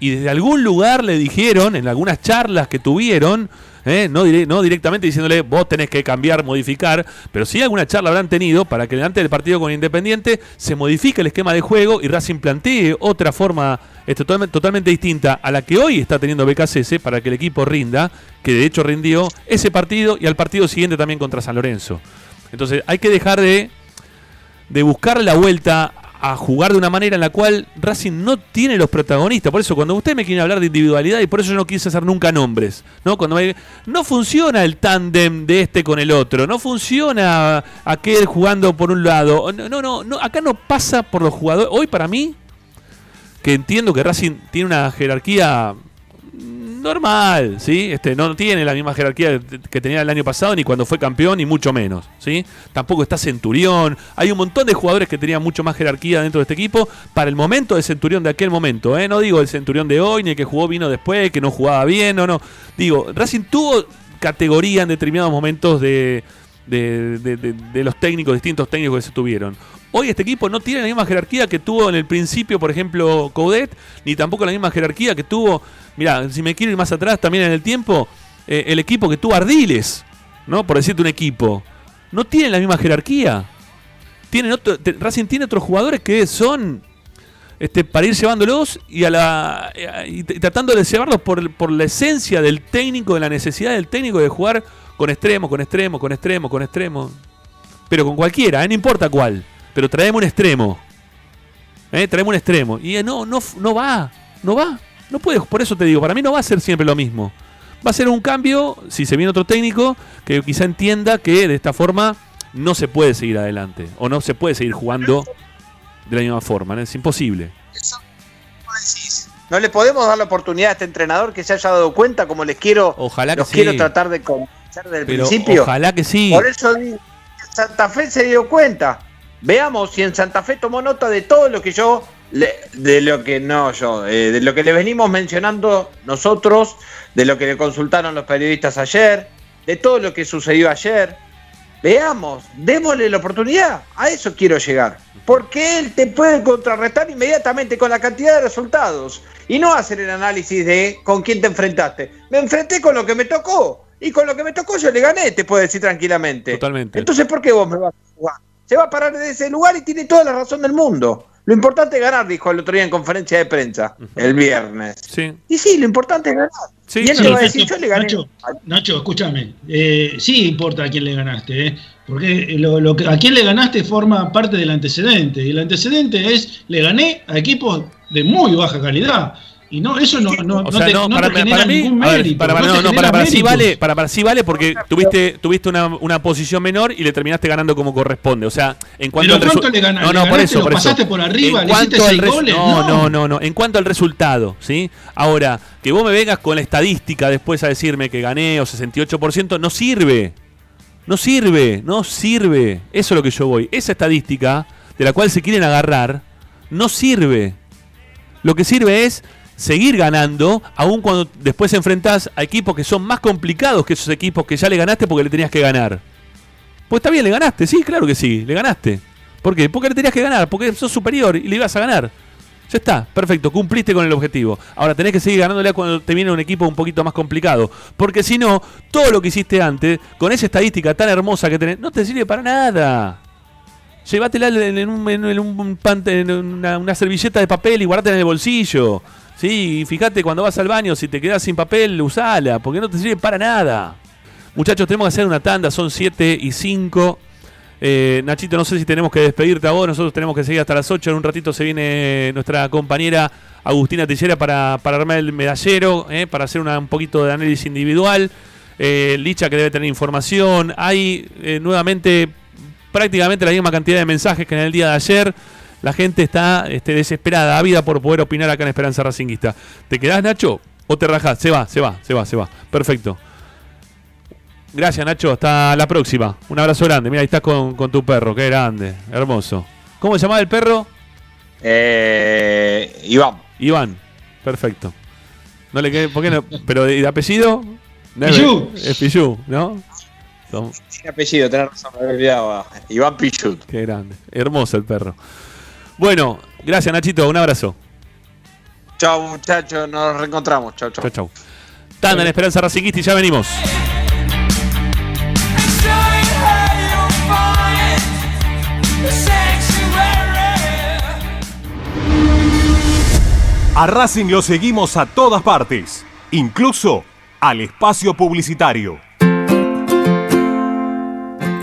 S1: Y desde algún lugar le dijeron, en algunas charlas que tuvieron, ¿eh? no, dire- no directamente diciéndole vos tenés que cambiar, modificar, pero sí alguna charla habrán tenido para que antes del partido con Independiente se modifique el esquema de juego y Racing plantee otra forma totalmente, totalmente distinta a la que hoy está teniendo BKCS para que el equipo rinda, que de hecho rindió ese partido y al partido siguiente también contra San Lorenzo. Entonces hay que dejar de, de buscar la vuelta a jugar de una manera en la cual Racing no tiene los protagonistas. Por eso, cuando usted me quiere hablar de individualidad, y por eso yo no quise hacer nunca nombres, ¿no? Cuando me- no funciona el tándem de este con el otro, no funciona aquel jugando por un lado. No, no, no, no, acá no pasa por los jugadores. Hoy para mí, que entiendo que Racing tiene una jerarquía normal, ¿sí? Este, no tiene la misma jerarquía que tenía el año pasado, ni cuando fue campeón, ni mucho menos, ¿sí? Tampoco está Centurión. Hay un montón de jugadores que tenían mucho más jerarquía dentro de este equipo para el momento de Centurión de aquel momento, ¿eh? No digo el Centurión de hoy, ni el que jugó vino después, que no jugaba bien, no, no. Digo, Racing tuvo categoría en determinados momentos de, de, de- los técnicos, distintos técnicos que se tuvieron. Hoy este equipo no tiene la misma jerarquía que tuvo en el principio, por ejemplo, Coudet, ni tampoco la misma jerarquía que tuvo, mira, si me quiero ir más atrás también en el tiempo, eh, el equipo que tuvo Ardiles, ¿no? Por decirte un equipo. No tiene la misma jerarquía. Tienen otro, Racing tiene otros jugadores que son este, para ir llevándolos y, a la, y tratando de llevarlos por, por la esencia del técnico, de la necesidad del técnico de jugar con extremo, con extremo, con extremo, con extremo. Pero con cualquiera, ¿eh? no importa cuál. Pero traemos un extremo. ¿Eh? Traemos un extremo. Y eh, no, no, no va, no va. No puede, por eso te digo, para mí no va a ser siempre lo mismo. Va a ser un cambio, si se viene otro técnico, que quizá entienda que de esta forma no se puede seguir adelante. O no se puede seguir jugando de la misma forma. ¿no? Es imposible.
S6: No le podemos dar la oportunidad a este entrenador que se haya dado cuenta, como les quiero,
S1: Ojalá que
S6: los
S1: sí.
S6: quiero tratar de convencer del
S1: Pero
S6: principio.
S1: ojalá que sí.
S6: Por eso digo, Santa Fe se dio cuenta. Veamos si en Santa Fe tomó nota de todo lo que yo, le- de lo que no yo, eh, de lo que le venimos mencionando nosotros, de lo que le consultaron los periodistas ayer, de todo lo que sucedió ayer. Veamos, démosle la oportunidad. A eso quiero llegar. Porque él te puede contrarrestar inmediatamente con la cantidad de resultados. Y no hacer el análisis de con quién te enfrentaste. Me enfrenté con lo que me tocó. Y con lo que me tocó yo le gané, te puedo decir tranquilamente.
S1: Totalmente.
S6: Entonces, ¿por qué vos me vas a jugar? Se va a parar de ese lugar y tiene toda la razón del mundo. Lo importante es ganar, dijo el otro día en conferencia de prensa, el viernes.
S1: Sí.
S6: Y sí, lo importante es ganar.
S1: Sí,
S6: y él
S1: sí.
S6: te va a decir, yo le gané.
S4: Nacho, Nacho, escúchame. Eh, sí importa a quién le ganaste, ¿eh? porque lo, lo que- a quién le ganaste forma parte del antecedente. Y el antecedente es, le gané a equipos de muy baja calidad. Y no, eso no, no,
S1: O
S4: no
S1: sea,
S4: te,
S1: no,
S4: no
S1: para,
S4: te genera
S1: para mí,
S4: ningún mérito.
S1: para, para-
S4: no
S1: no, no, para, para sí vale, para, para sí vale porque tuviste, tuviste una, una posición menor y le terminaste ganando como corresponde. O sea, en cuanto
S4: Pero
S1: al
S4: ¿cuánto le gana-
S1: No, no, por
S4: ganaste,
S1: eso,
S4: lo
S1: por eso.
S4: pasaste por arriba,
S1: En
S4: le hiciste seis goles?
S1: No,
S4: No.
S1: no, no, no. En cuanto al resultado, ¿sí? Ahora, que vos me vengas con la estadística después a decirme que gané o 68%, no sirve. No sirve, no sirve. Eso es lo que yo voy. Esa estadística de la cual se quieren agarrar, no sirve. Lo que sirve es seguir ganando, aun cuando después enfrentás a equipos que son más complicados que esos equipos que ya le ganaste porque le tenías que ganar. Pues está bien, le ganaste, sí, claro que sí, le ganaste. ¿Por qué? Porque le tenías que ganar, porque sos superior y le ibas a ganar. Ya está, perfecto, cumpliste con el objetivo. Ahora tenés que seguir ganándole cuando te viene un equipo un poquito más complicado. Porque si no, todo lo que hiciste antes, con esa estadística tan hermosa que tenés, no te sirve para nada. llévatela en, un, en un pan- en una, una servilleta de papel y guardátela en el bolsillo. Sí, fíjate cuando vas al baño, si te quedas sin papel, usala, porque no te sirve para nada. Muchachos, tenemos que hacer una tanda, son 7 y 5. Eh, Nachito, no sé si tenemos que despedirte a vos, nosotros tenemos que seguir hasta las 8. En un ratito se viene nuestra compañera Agustina Tillera para, para armar el medallero, eh, para hacer una- un poquito de análisis individual. Eh, Licha que debe tener información. Hay eh, nuevamente prácticamente la misma cantidad de mensajes que en el día de ayer. La gente está este, desesperada, ávida por poder opinar acá en Esperanza Racinguista. ¿Te quedás, Nacho? ¿O te rajás? Se va, se va, se va, se va. Perfecto. Gracias, Nacho. Hasta la próxima. Un abrazo grande. Mira, ahí estás con, con tu perro. Qué grande. Hermoso. ¿Cómo se llamaba el perro?
S6: Eh, Iván.
S1: Iván. Perfecto. No le quedé, ¿por qué no? Pero de, de apellido?
S4: Pichu.
S1: Es Pichu, ¿no?
S6: Tiene apellido, tenés razón, me había olvidado. Iván Pichut.
S1: Qué grande. Hermoso el perro. Bueno, gracias Nachito. Un abrazo.
S6: Chao, muchachos, nos reencontramos. Chao, chao.
S1: Chau, chau. Tanda en Esperanza Racinguista y ya venimos.
S7: A Racing lo seguimos a todas partes, incluso al espacio publicitario.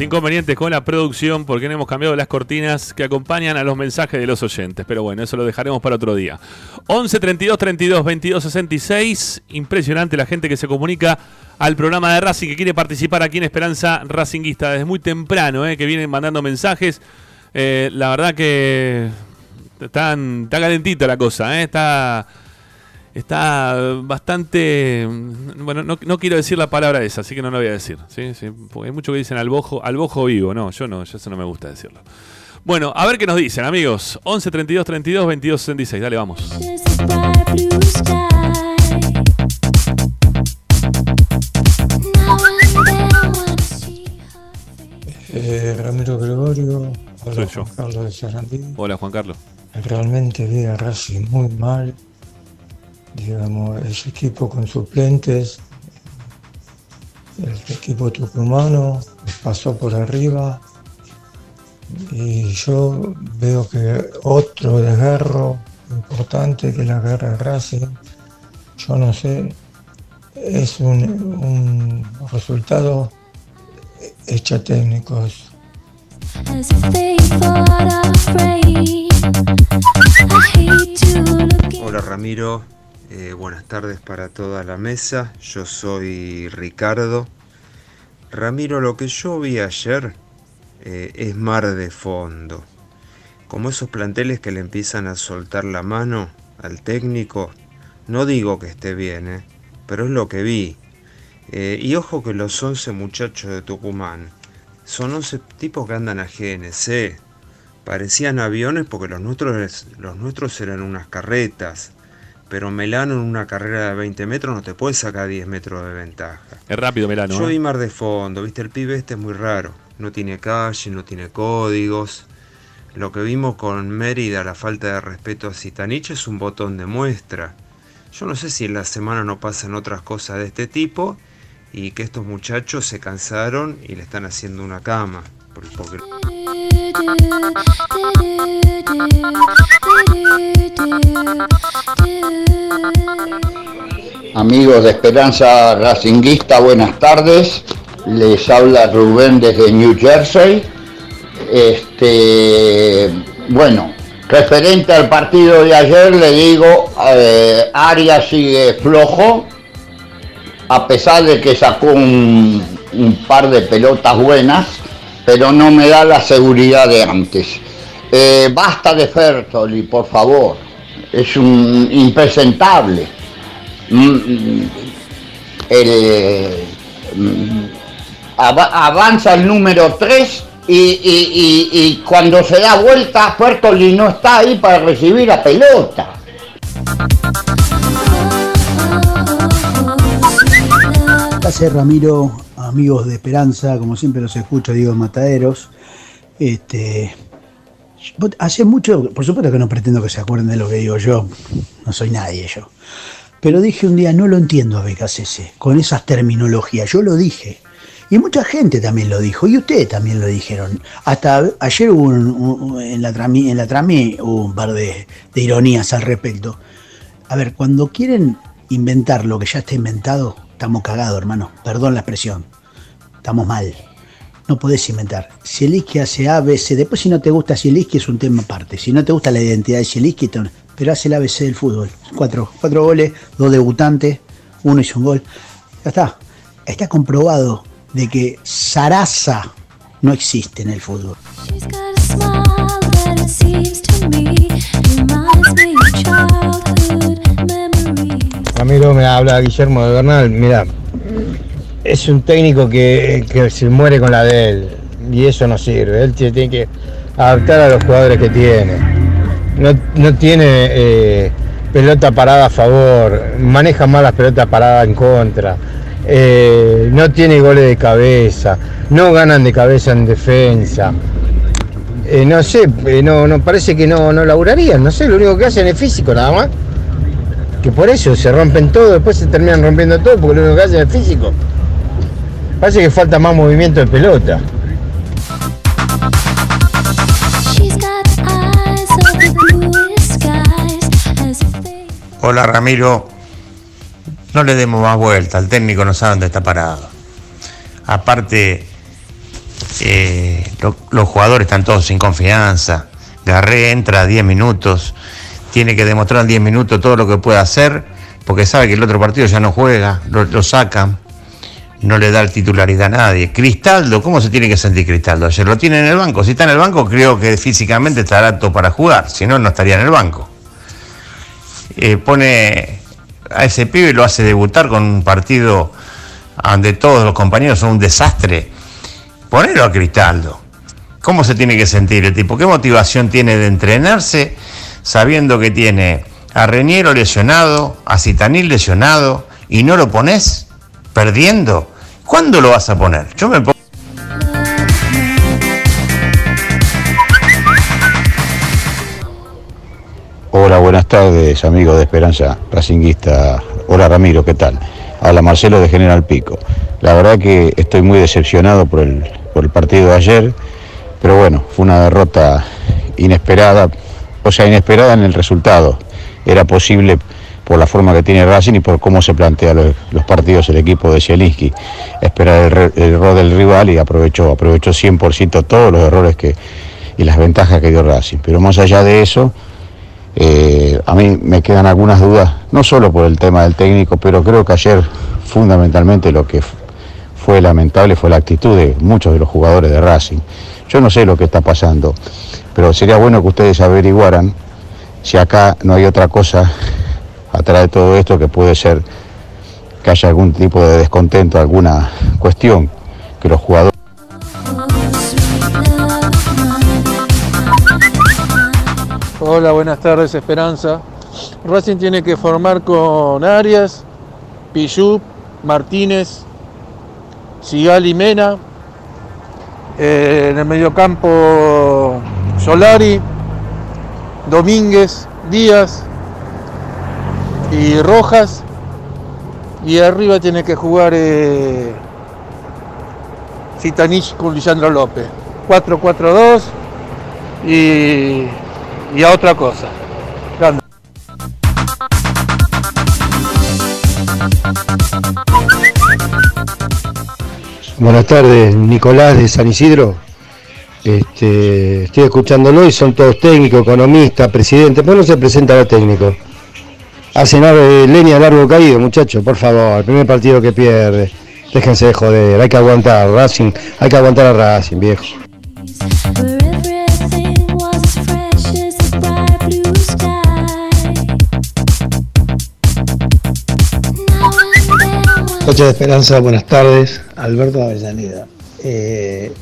S1: Inconvenientes con la producción porque no hemos cambiado las cortinas que acompañan a los mensajes de los oyentes. Pero bueno, eso lo dejaremos para otro día. 11 32 32 22 66. Impresionante la gente que se comunica al programa de Racing que quiere participar aquí en Esperanza Racinguista desde muy temprano, eh, que vienen mandando mensajes. Eh, la verdad que Están, está calentita la cosa, ¿eh? Está, está bastante... Bueno, no, no quiero decir la palabra esa, así que no la voy a decir. ¿sí? Sí, porque hay muchos que dicen al bojo, al bojo vivo. No, yo no, yo eso no me gusta decirlo. Bueno, a ver qué nos dicen, amigos. 11 32 32 22 66. Dale, vamos.
S8: Eh, Ramiro Gregorio, hola
S1: Soy yo.
S8: Juan Carlos de Sarandí.
S1: Hola, Juan Carlos.
S8: Realmente vi a Racing muy mal. Digamos, ese equipo con suplentes, el equipo tucumano pasó por arriba. Y yo veo que otro desgarro importante que la guerra de Racing, yo no sé, es un, un resultado hecho técnicos.
S9: Hola Ramiro, Eh, buenas tardes para toda la mesa, yo soy Ricardo. Ramiro, lo que yo vi ayer eh, es mar de fondo. Como esos planteles que le empiezan a soltar la mano al técnico, no digo que esté bien, eh, pero es lo que vi. Y ojo que los 11 muchachos de Tucumán son 11 tipos que andan a GNC. Parecían aviones porque los nuestros, los nuestros eran unas carretas. Pero Melano en una carrera de 20 metros no te puede sacar 10 metros de ventaja.
S1: Es rápido, Melano.
S9: Yo
S1: ¿eh?
S9: vi mar de fondo, viste, el pibe este es muy raro. No tiene calle, no tiene códigos. Lo que vimos con Mérida, la falta de respeto a Citanich, es un botón de muestra. Yo no sé si en la semana no pasan otras cosas de este tipo y que estos muchachos se cansaron y le están haciendo una cama. Por- Porque...
S10: Amigos de Esperanza Racinguista, buenas tardes. Les habla Rubén desde New Jersey. Este, bueno, referente al partido de ayer, le digo, eh, Arias sigue flojo, a pesar de que sacó un, un par de pelotas buenas, pero no me da la seguridad de antes. Eh, basta de Fertoli, por favor. Es un impresentable. Mm, mm, ava- avanza el número 3 y, y- y- y cuando se da vuelta, Fertoli no está ahí para recibir la pelota.
S11: Gracias Ramiro, amigos de Esperanza, como siempre los escucho, digo Mataderos. Este, hace mucho, por supuesto que no pretendo que se acuerden de lo que digo yo, no soy nadie yo. Pero dije un día, no lo entiendo a BKCC, con esas terminologías, yo lo dije. Y mucha gente también lo dijo, y ustedes también lo dijeron. Hasta ayer hubo un- en la trami, en la trami hubo un par de ironías al respecto. A ver, cuando quieren inventar lo que ya está inventado, estamos cagados, hermano. Perdón la expresión. Estamos mal. No podés inventar. Zielinski hace A, B, C. Después, si no te gusta Zielinski, es un tema aparte. Si no te gusta la identidad de Zielinski, te- pero hace el ABC del fútbol. Cuatro, cuatro goles, dos debutantes, uno hizo un gol. Ya está. Está comprobado de que Sarasa no existe en el fútbol.
S12: Ramiro me habla Guillermo de Bernal, mira, es un técnico que, que se muere con la de él y eso no sirve, él tiene, que adaptar a los jugadores que tiene. No, no tiene eh, pelota parada a favor, maneja mal las pelotas paradas en contra, eh, no tiene goles de cabeza, no ganan de cabeza en defensa. Eh, no sé, no, no parece que no, no laburarían, no sé, lo único que hacen es físico nada más que por eso se rompen todo, después se terminan rompiendo todo porque lo único que hacen es físico. Parece que falta más movimiento de pelota.
S13: Hola Ramiro, no le demos más vuelta, el técnico no sabe dónde está parado. Aparte, eh, lo- los jugadores están todos sin confianza. Garré entra a 10 minutos, tiene que demostrar en 10 minutos todo lo que puede hacer, porque sabe que el otro partido ya no juega, lo, lo sacan. no le da titularidad a nadie. Cristaldo, ¿cómo se tiene que sentir Cristaldo? Ayer lo tiene en el banco. Si está en el banco, creo que físicamente estará apto para jugar. Si no, no estaría en el banco. Eh, pone a ese pibe y lo hace debutar con un partido donde todos los compañeros son un desastre. Ponelo a Cristaldo. ¿Cómo se tiene que sentir el tipo? ¿Qué motivación tiene de entrenarse sabiendo que tiene a Reñero lesionado, a Citanil lesionado y no lo pones perdiendo? ¿Cuándo lo vas a poner? Yo me pongo...
S14: Hola, buenas tardes, amigos de Esperanza Racinguista. Hola, Ramiro, ¿qué tal? Habla Marcelo de General Pico. La verdad que estoy muy decepcionado por el, por el partido de ayer, pero bueno, fue una derrota inesperada, o sea, inesperada en el resultado. Era posible por la forma que tiene Racing y por cómo se plantea los, partidos el equipo de Zielinski. Esperar el, el error del rival y aprovechó, aprovechó 100% todos los errores que, y las ventajas que dio Racing. Pero más allá de eso, eh, a mí me quedan algunas dudas, no solo por el tema del técnico, pero creo que ayer fundamentalmente lo que fue lamentable fue la actitud de muchos de los jugadores de Racing. Yo no sé lo que está pasando, pero sería bueno que ustedes averiguaran si acá no hay otra cosa atrás de todo esto que puede ser que haya algún tipo de descontento, alguna cuestión que los jugadores...
S15: Hola, buenas tardes, Esperanza. Racing tiene que formar con Arias, Pichup, Martínez, Sigali Mena. En el mediocampo Solari, Domínguez, Díaz y Rojas. Y arriba tiene que jugar eh, Zitanich con Lisandro López. 4-4-2 y, y a otra cosa.
S12: Buenas tardes, Nicolás de San Isidro. Este, estoy escuchándolo y son todos técnicos, economistas, presidentes, pero no se presentan los técnicos. Hacen ave- leña largo caído, muchachos, por favor, el primer partido que pierde. Déjense de joder, hay que aguantar, Racing, hay que aguantar a Racing, viejo.
S16: Coche de Esperanza, buenas tardes. Alberto Avellaneda. Eh,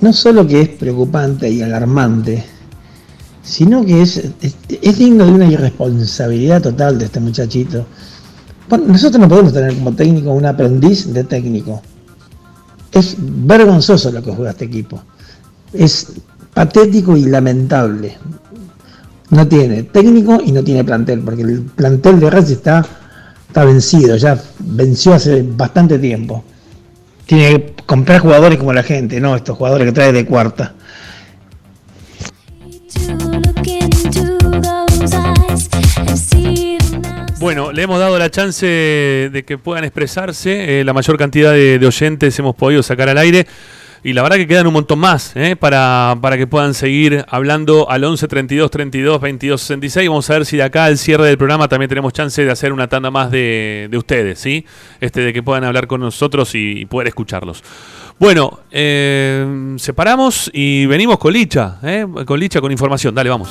S16: no solo que es preocupante y alarmante, sino que es, es, es digno de una irresponsabilidad total de este muchachito. Bueno, nosotros no podemos tener como técnico un aprendiz de técnico. Es vergonzoso lo que juega este equipo. Es patético y lamentable. No tiene técnico y no tiene plantel, porque el plantel de Racing está, está vencido, ya venció hace bastante tiempo. Tiene que comprar jugadores como la gente, no estos jugadores que trae de cuarta.
S1: Bueno, le hemos dado la chance de que puedan expresarse. eh, la mayor cantidad de, de oyentes hemos podido sacar al aire. Y la verdad que quedan un montón más eh, para, para que puedan seguir hablando al 11 32 32 22 66. Vamos a ver si de acá al cierre del programa también tenemos chance de hacer una tanda más de, de ustedes, ¿sí? Este, de que puedan hablar con nosotros y, poder escucharlos. Bueno, eh, separamos y venimos con Licha, ¿eh? con Licha con información. Dale, vamos.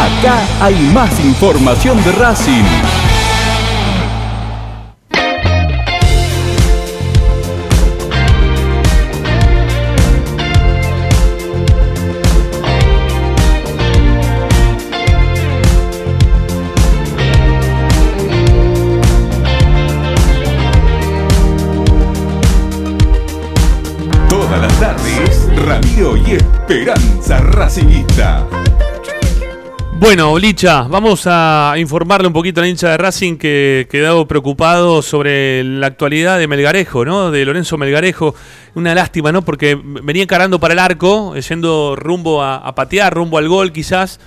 S3: Acá hay más información de Racing. Todas las tardes, Ramiro y Esperanza Racingista.
S1: Bueno, Licha, vamos a informarle un poquito a la hincha de Racing que quedado preocupado sobre la actualidad de Melgarejo, ¿no? De Lorenzo Melgarejo. Una lástima, ¿no? Porque venía encarando para el arco, yendo rumbo a, a patear, rumbo al gol quizás.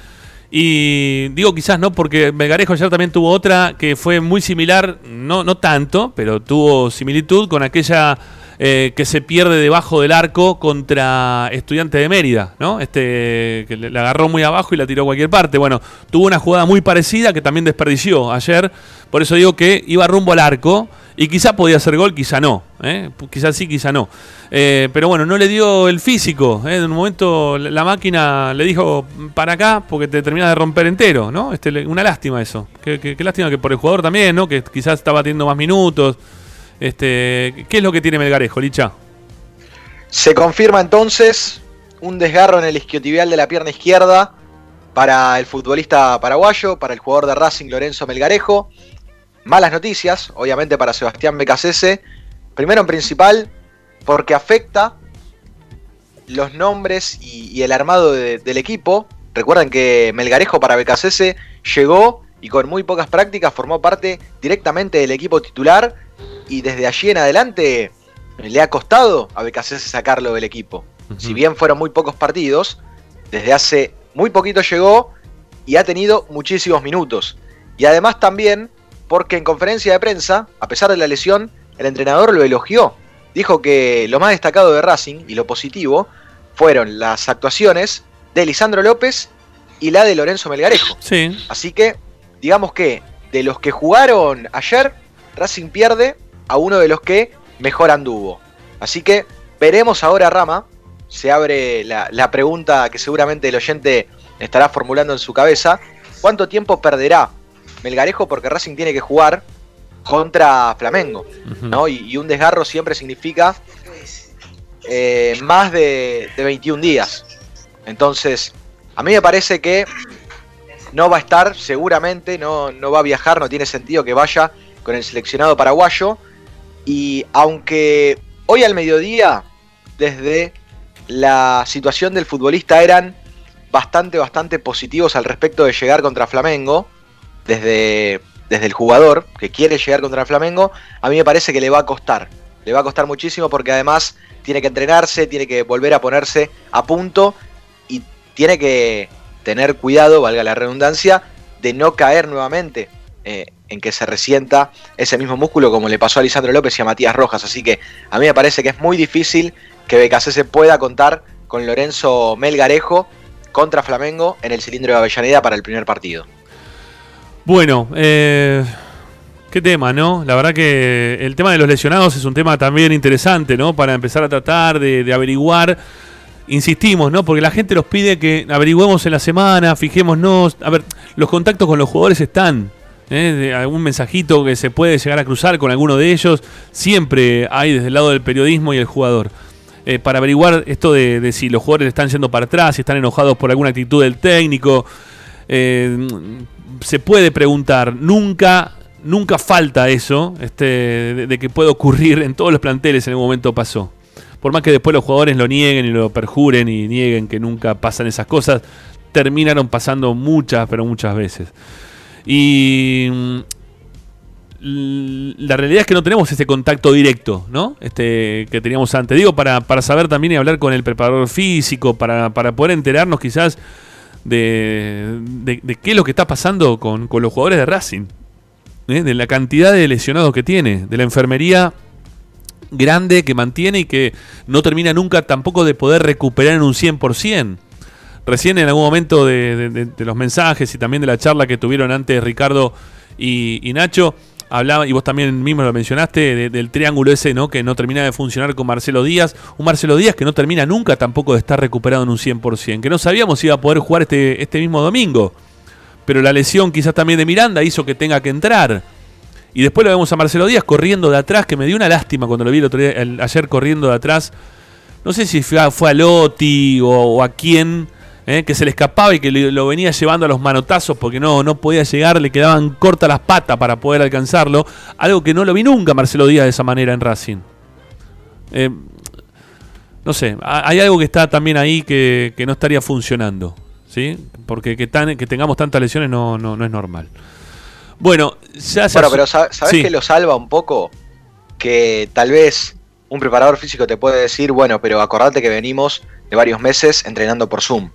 S1: Y digo quizás no, porque Melgarejo ayer también tuvo otra que fue muy similar, no, no tanto, pero tuvo similitud con aquella eh, que se pierde debajo del arco contra Estudiante de Mérida, ¿no? Este que la agarró muy abajo y la tiró a cualquier parte. Bueno, tuvo una jugada muy parecida que también desperdició ayer. Por eso digo que iba rumbo al arco y quizá podía hacer gol, quizá no. ¿eh? Quizá sí, quizá no. Eh, pero bueno, no le dio el físico. ¿eh? En un momento la máquina le dijo para acá porque te terminas de romper entero, ¿no? Este, una lástima eso. Qué, qué- qué lástima que por el jugador también, ¿no? Que quizás estaba teniendo más minutos. Este, ¿Qué es lo que tiene Melgarejo, Licha?
S5: Se confirma entonces un desgarro en el isquiotibial de la pierna izquierda para el futbolista paraguayo, para el jugador de Racing Lorenzo Melgarejo. Malas noticias, obviamente para Sebastián Becasese. Primero en principal, porque afecta los nombres y, el armado de- del equipo. Recuerden que Melgarejo para Becasese llegó y con muy pocas prácticas formó parte directamente del equipo titular y desde allí en adelante le ha costado a Becasese sacarlo del equipo. Si bien fueron muy pocos partidos, desde hace muy poquito llegó y ha tenido muchísimos minutos. Y además también porque en conferencia de prensa, a pesar de la lesión, el entrenador lo elogió. Dijo que lo más destacado de Racing y lo positivo fueron las actuaciones de Lisandro López y la de Lorenzo Melgarejo.
S1: Sí.
S5: Así que, digamos que de los que jugaron ayer, Racing pierde a uno de los que mejor anduvo. Así que veremos ahora, Rama. Se abre la, la pregunta que seguramente el oyente estará formulando en su cabeza. ¿Cuánto tiempo perderá Melgarejo? Porque Racing tiene que jugar contra Flamengo. ¿no? Y, y un desgarro siempre significa eh, más de, de 21 días. Entonces, a mí me parece que no va a estar, seguramente, no, no va a viajar, no tiene sentido que vaya con el seleccionado paraguayo. Y aunque hoy al mediodía, desde la situación del futbolista eran bastante, bastante positivos al respecto de llegar contra Flamengo, desde, desde el jugador que quiere llegar contra Flamengo, a mí me parece que le va a costar. Le va a costar muchísimo porque además tiene que entrenarse, tiene que volver a ponerse a punto y tiene que tener cuidado, valga la redundancia, de no caer nuevamente eh, en que se resienta ese mismo músculo como le pasó a Lisandro López y a Matías Rojas. Así que a mí me parece que es muy difícil que Becasese pueda contar con Lorenzo Melgarejo contra Flamengo en el cilindro de Avellaneda para el primer partido.
S1: Bueno, eh, qué tema, ¿no? La verdad que el tema de los lesionados es un tema también interesante, ¿no? Para empezar a tratar de averiguar. Insistimos, ¿no? Porque la gente nos pide que averigüemos en la semana, fijémonos. A ver, los contactos con los jugadores están. ¿eh? Algún mensajito que se puede llegar a cruzar con alguno de ellos. Siempre hay desde el lado del periodismo y el jugador. Eh, para averiguar esto de, si los jugadores están yendo para atrás, si están enojados por alguna actitud del técnico. Eh, se puede preguntar, nunca, nunca falta eso, este, de, que puede ocurrir en todos los planteles en algún momento pasó. Por más que después los jugadores lo nieguen y lo perjuren y nieguen que nunca pasan esas cosas, terminaron pasando muchas, pero muchas veces. Y mm, la realidad es que no tenemos ese contacto directo, ¿no? Este que teníamos antes. Digo, para, para saber también y hablar con el preparador físico, para, para poder enterarnos quizás de, de- de qué es lo que está pasando con, con los jugadores de Racing. ¿eh? De la cantidad de lesionados que tiene, de la enfermería grande que mantiene y que no termina nunca tampoco de poder recuperar en un 100%. Recién en algún momento de, los mensajes y también de la charla que tuvieron antes Ricardo y, Nacho, hablaba, y vos también mismo lo mencionaste, de- del triángulo ese ¿no? que no termina de funcionar con Marcelo Díaz. Un Marcelo Díaz que no termina nunca tampoco de estar recuperado en un 100%, que no sabíamos si iba a poder jugar este, este mismo domingo. Pero la lesión quizás también de Miranda hizo que tenga que entrar. Y después lo vemos a Marcelo Díaz corriendo de atrás, que me dio una lástima cuando lo vi el otro día, ayer corriendo de atrás. No sé si fue a, fue Lotti o, a quién, eh, que se le escapaba y que lo venía llevando a los manotazos porque no, no podía llegar, le quedaban cortas las patas para poder alcanzarlo. Algo que no lo vi nunca Marcelo Díaz de esa manera en Racing. Eh, no sé, ha- hay algo que está también ahí que, que no estaría funcionando. ¿sí? Porque que, tan, que tengamos tantas lesiones no, no, no es normal. Bueno, ya se
S5: Bueno, pero sa- ¿sabes
S1: Sí.
S5: qué lo salva un poco? Que tal vez un preparador físico te puede decir, bueno, pero acordate que venimos de varios meses entrenando por Zoom.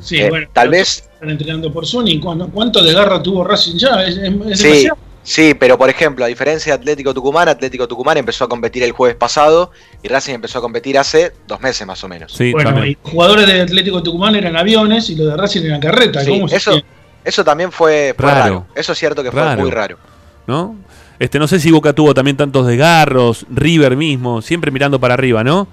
S4: Sí,
S5: Eh,
S4: bueno,
S5: tal vez,
S4: Están entrenando por Sony. ¿Cuánto, cuánto de garra tuvo Racing ya? Es,
S5: sí,
S4: demasiado.
S5: sí, pero por ejemplo, a diferencia de Atlético Tucumán, Atlético Tucumán empezó a competir el jueves pasado y Racing empezó a competir hace dos meses más o menos.
S4: bueno, y los jugadores de Atlético Tucumán eran aviones y los de Racing eran carreta.
S5: Sí,
S4: ¿Cómo se
S5: eso, eso también fue, fue
S1: Raro.
S5: raro. Eso es cierto que fue muy raro.
S1: ¿no? Este, no sé si Boca tuvo también tantos desgarros, River mismo, siempre mirando para arriba, ¿no?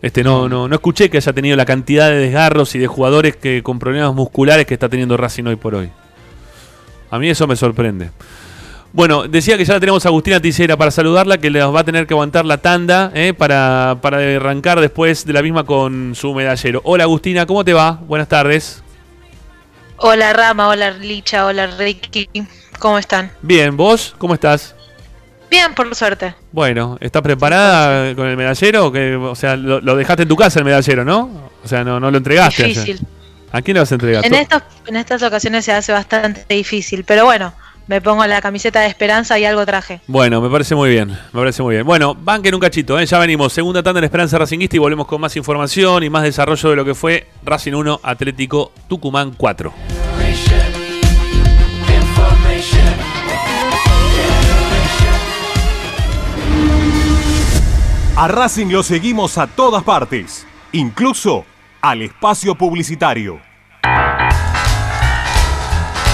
S1: Este, no, no, no escuché que haya tenido la cantidad de desgarros y de jugadores que con problemas musculares que está teniendo Racing hoy por hoy. A mí eso me sorprende. Bueno, decía que ya la tenemos a Agustina Ticera para saludarla, que les va a tener que aguantar la tanda ¿eh? para, para arrancar después de la misma con su medallero. Hola Agustina, ¿cómo te va? Buenas tardes.
S17: Hola Rama, hola Licha, hola Ricky, ¿cómo están?
S1: Bien, ¿vos? ¿Cómo estás?
S17: Bien, por suerte.
S1: Bueno, ¿estás preparada con el medallero? Que, o sea, lo, lo dejaste en tu casa el medallero, ¿no? O sea, no, no lo entregaste. ayer.
S17: Difícil.
S1: ¿A quién le vas a entregar?
S17: En, estos, en estas ocasiones se hace bastante difícil, pero bueno, me pongo la camiseta de esperanza y algo traje.
S1: Bueno, me parece muy bien, me parece muy bien. Bueno, banquen un cachito, ¿eh? ya venimos. Segunda tanda en Esperanza Racinguista y volvemos con más información y más desarrollo de lo que fue Racing 1, Atlético Tucumán 4.
S7: A Racing lo seguimos a todas partes, incluso al espacio publicitario.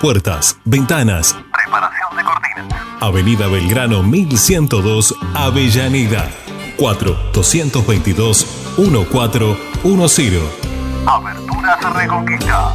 S7: Puertas, ventanas.
S18: Preparación de cortinas.
S7: Avenida Belgrano 1102, Avellaneda. 4 222 1410.
S18: Aberturas Reconquista.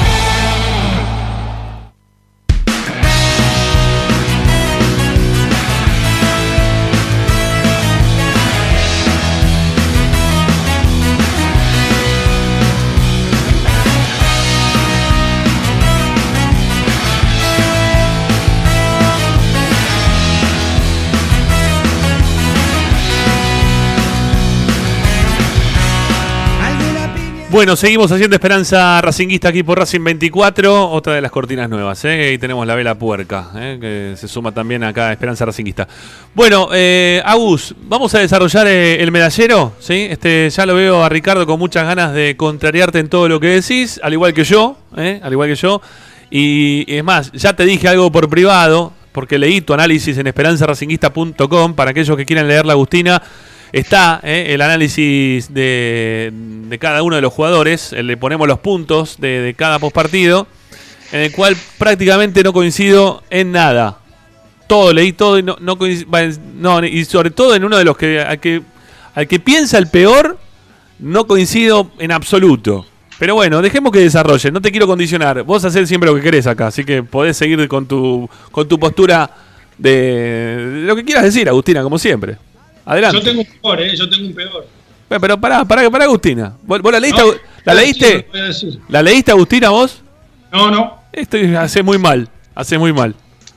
S1: Bueno, seguimos haciendo Esperanza Racinguista aquí por Racing 24, otra de las cortinas nuevas, ¿eh? y tenemos la vela puerca, ¿eh? que se suma también acá a Esperanza Racinguista. Bueno, eh, Agus, vamos a desarrollar eh, el medallero, ¿sí? Este, ya lo veo a Ricardo con muchas ganas de contrariarte en todo lo que decís, al igual que yo, ¿eh? al igual que yo, y, es más, ya te dije algo por privado, porque leí tu análisis en esperanzaracinguista.com, para aquellos que quieran leer la Agustina, Está eh, el análisis de, cada uno de los jugadores, le ponemos los puntos de, de cada postpartido, en el cual prácticamente no coincido en nada. Todo, leí todo y no, no, coinc- va, no, y sobre todo en uno de los que al, que al que piensa el peor, no coincido en absoluto. Pero bueno, dejemos que desarrolle, no te quiero condicionar. Vos haces siempre lo que querés acá, así que podés seguir con tu, con tu postura de lo que quieras decir, Agustina, como siempre. Adelante.
S4: Yo tengo un peor, ¿eh? Yo tengo un peor.
S1: Bueno, Pero pará, pará, pará, Agustina. ¿Vos, vos la leíste?
S4: No,
S1: ¿La leíste?
S4: decir.
S1: ¿La leíste, Agustina, vos?
S4: No, no.
S1: Esto hace muy mal. Hace muy mal.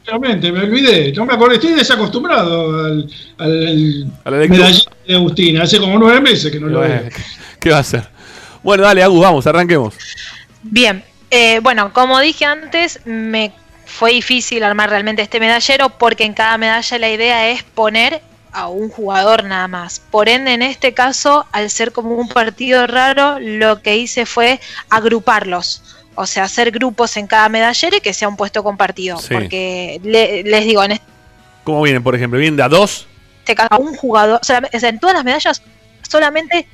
S4: Realmente, me olvidé. No me acordé. Estoy desacostumbrado al, al,
S1: A la lectura.
S4: medallero de Agustín. Hace como nueve meses que no lo veo.
S1: ¿Qué va a hacer? Bueno, dale, Agus, vamos, arranquemos.
S17: Bien, eh, bueno, como dije antes, me fue difícil armar realmente este medallero porque en cada medalla la idea es poner a un jugador nada más. Por ende, en este caso, al ser como un partido raro, lo que hice fue agruparlos. O sea, hacer grupos en cada medallero y que sea un puesto compartido.
S1: Sí.
S17: Porque le- les digo, en
S1: ¿Cómo vienen, por ejemplo? ¿Vienen de a dos?
S17: este caso, a un jugador, o sea, en todas las medallas, solamente, eh,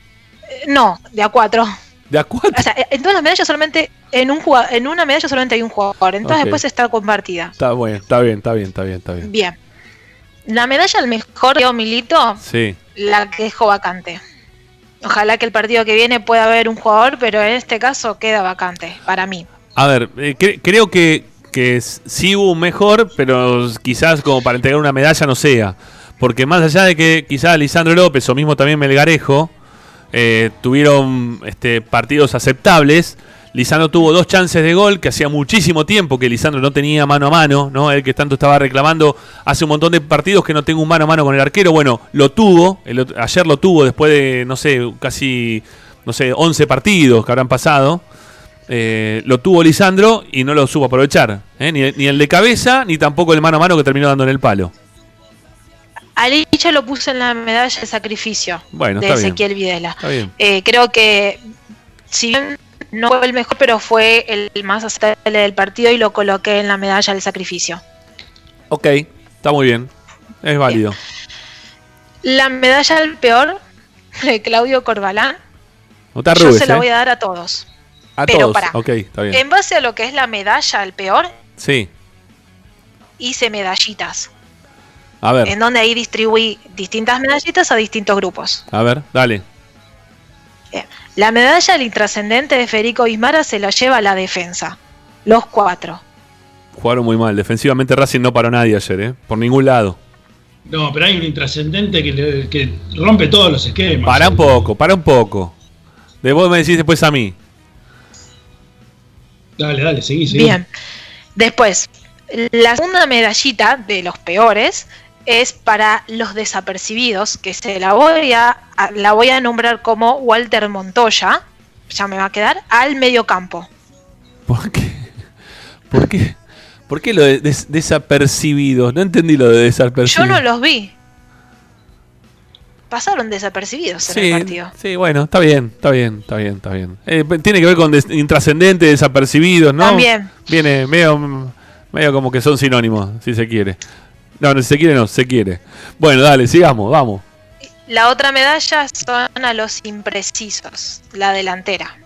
S17: no, de a cuatro.
S1: ¿De a cuatro?
S17: O sea, en todas las medallas solamente, en un jugado- en una medalla solamente hay un jugador, entonces después está compartida.
S1: Está bien, está bien, está bien, está bien, está bien.
S17: Bien. La medalla al mejor quedó Milito,
S1: Sí.
S17: la que dejó vacante. Ojalá que el partido que viene pueda haber un jugador, pero en este caso queda vacante, para mí.
S1: A ver, eh, cre- creo que, que sí hubo un mejor, pero quizás como para entregar una medalla no sea. Porque más allá de que quizás Lisandro López o mismo también Melgarejo eh, tuvieron este, partidos aceptables, Lisandro tuvo dos chances de gol, que hacía muchísimo tiempo que Lisandro no tenía mano a mano, ¿no? El que tanto estaba reclamando hace un montón de partidos que no tengo un mano a mano con el arquero. Bueno, lo tuvo, el ayer lo tuvo después de, no sé, casi, no sé, 11 partidos que habrán pasado. Eh, lo tuvo Lisandro y no lo supo aprovechar. ¿eh? Ni, ni el de cabeza, ni tampoco el mano a mano que terminó dando en el palo.
S17: A Licha lo puse en la medalla de sacrificio
S1: Bueno,
S17: de
S1: bien.
S17: Ezequiel Videla. Eh, creo que si bien no fue el mejor, pero fue el más aceptable del partido y lo coloqué en la medalla del sacrificio.
S1: Ok, está muy bien. Es válido.
S17: La medalla al peor de Claudio Corbalán,
S1: No te
S17: yo se la
S1: ¿eh?
S17: voy a dar a todos.
S1: A
S17: pero
S1: todos.
S17: pará.
S1: Ok, está bien.
S17: En base a lo que es la medalla al peor,
S1: Sí.
S17: hice medallitas,
S1: A ver,
S17: en donde ahí distribuí distintas medallitas a distintos grupos.
S1: a ver, dale.
S17: La medalla al intrascendente de Federico Bismara se la lleva a la defensa. Los cuatro.
S1: Jugaron muy mal. Defensivamente Racing no paró nadie ayer, ¿eh? Por ningún lado.
S4: No, pero hay un intrascendente que, le- que rompe todos los esquemas.
S1: Para un poco, para un poco. De vos me decís después a mí.
S4: Dale, dale, seguí, seguí.
S17: Bien. Después, la segunda medallita de los peores es para los desapercibidos, que se la voy a, la voy a nombrar como Walter Montoya, ya me va a quedar, al mediocampo.
S1: ¿Por qué? ¿Por qué lo de des- desapercibidos? No entendí lo de
S17: Yo
S1: desapercibidos.
S17: no los vi. Pasaron desapercibidos en el partido.
S1: sí, bueno, está bien, está bien, está bien, está bien. Eh, tiene que ver con des- intrascendentes, desapercibidos, ¿no?
S17: También.
S1: Viene medio, medio como que son sinónimos, si se quiere. No, no, si se quiere, no, se quiere. Bueno, dale, sigamos, vamos.
S17: La otra medalla son a los imprecisos, la delantera.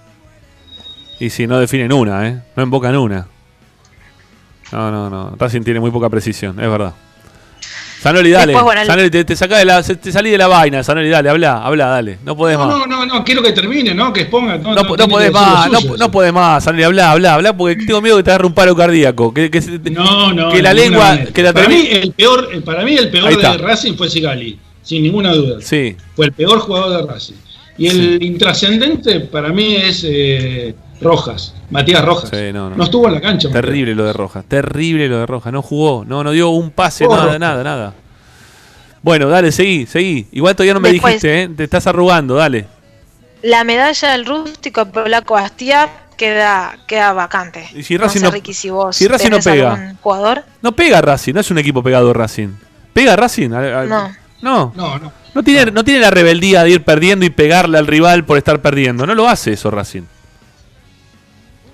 S1: Y si no definen una, ¿eh? No invocan una. No, no, no. Racing tiene muy poca precisión, es verdad. Sanoli, dale.
S17: Después, bueno, el-
S1: Sanoli, te, te sacás de la, te salí de la vaina, Sanoli, dale, habla, habla, dale. No podés más.
S4: No, no, no, quiero que termine, ¿no? Que exponga. No,
S1: No, no podés más, no,
S4: suyo,
S1: no podés más, Sanoli, habla, habla, habla, porque tengo miedo que te agarre un paro cardíaco. Que,
S4: No, no.
S1: que la lengua,
S4: manera.
S1: que la
S4: para, mí, el peor, eh, para mí el peor de Racing fue Sigali, sin ninguna duda.
S1: Sí.
S4: Fue el peor jugador de Racing. Y el intrascendente para mí es eh, Rojas, Matías Rojas.
S1: Sí, no, no.
S4: No estuvo en la cancha. Matías.
S1: Terrible lo de Rojas, terrible lo de Rojas. No jugó, no, no dio un pase, nada,
S4: Rojas.
S1: nada, nada. Bueno, dale, seguí, seguí. Igual todavía no me
S17: Después-
S1: dijiste, ¿eh? Te estás arrugando, dale.
S17: La medalla del rústico polaco Bastia queda, queda vacante.
S1: Y si Racing
S17: no
S1: no-
S17: sé, Ricky, si vos
S1: si Racing no
S17: tenés
S1: pega.
S17: jugador.
S1: No pega Racing, no es un equipo pegado Racing. ¿Pega Racing? A- a-
S17: No.
S1: No.
S4: No, no.
S1: No tiene, no tiene la rebeldía de ir perdiendo y pegarle al rival por estar perdiendo. No lo hace eso Racing.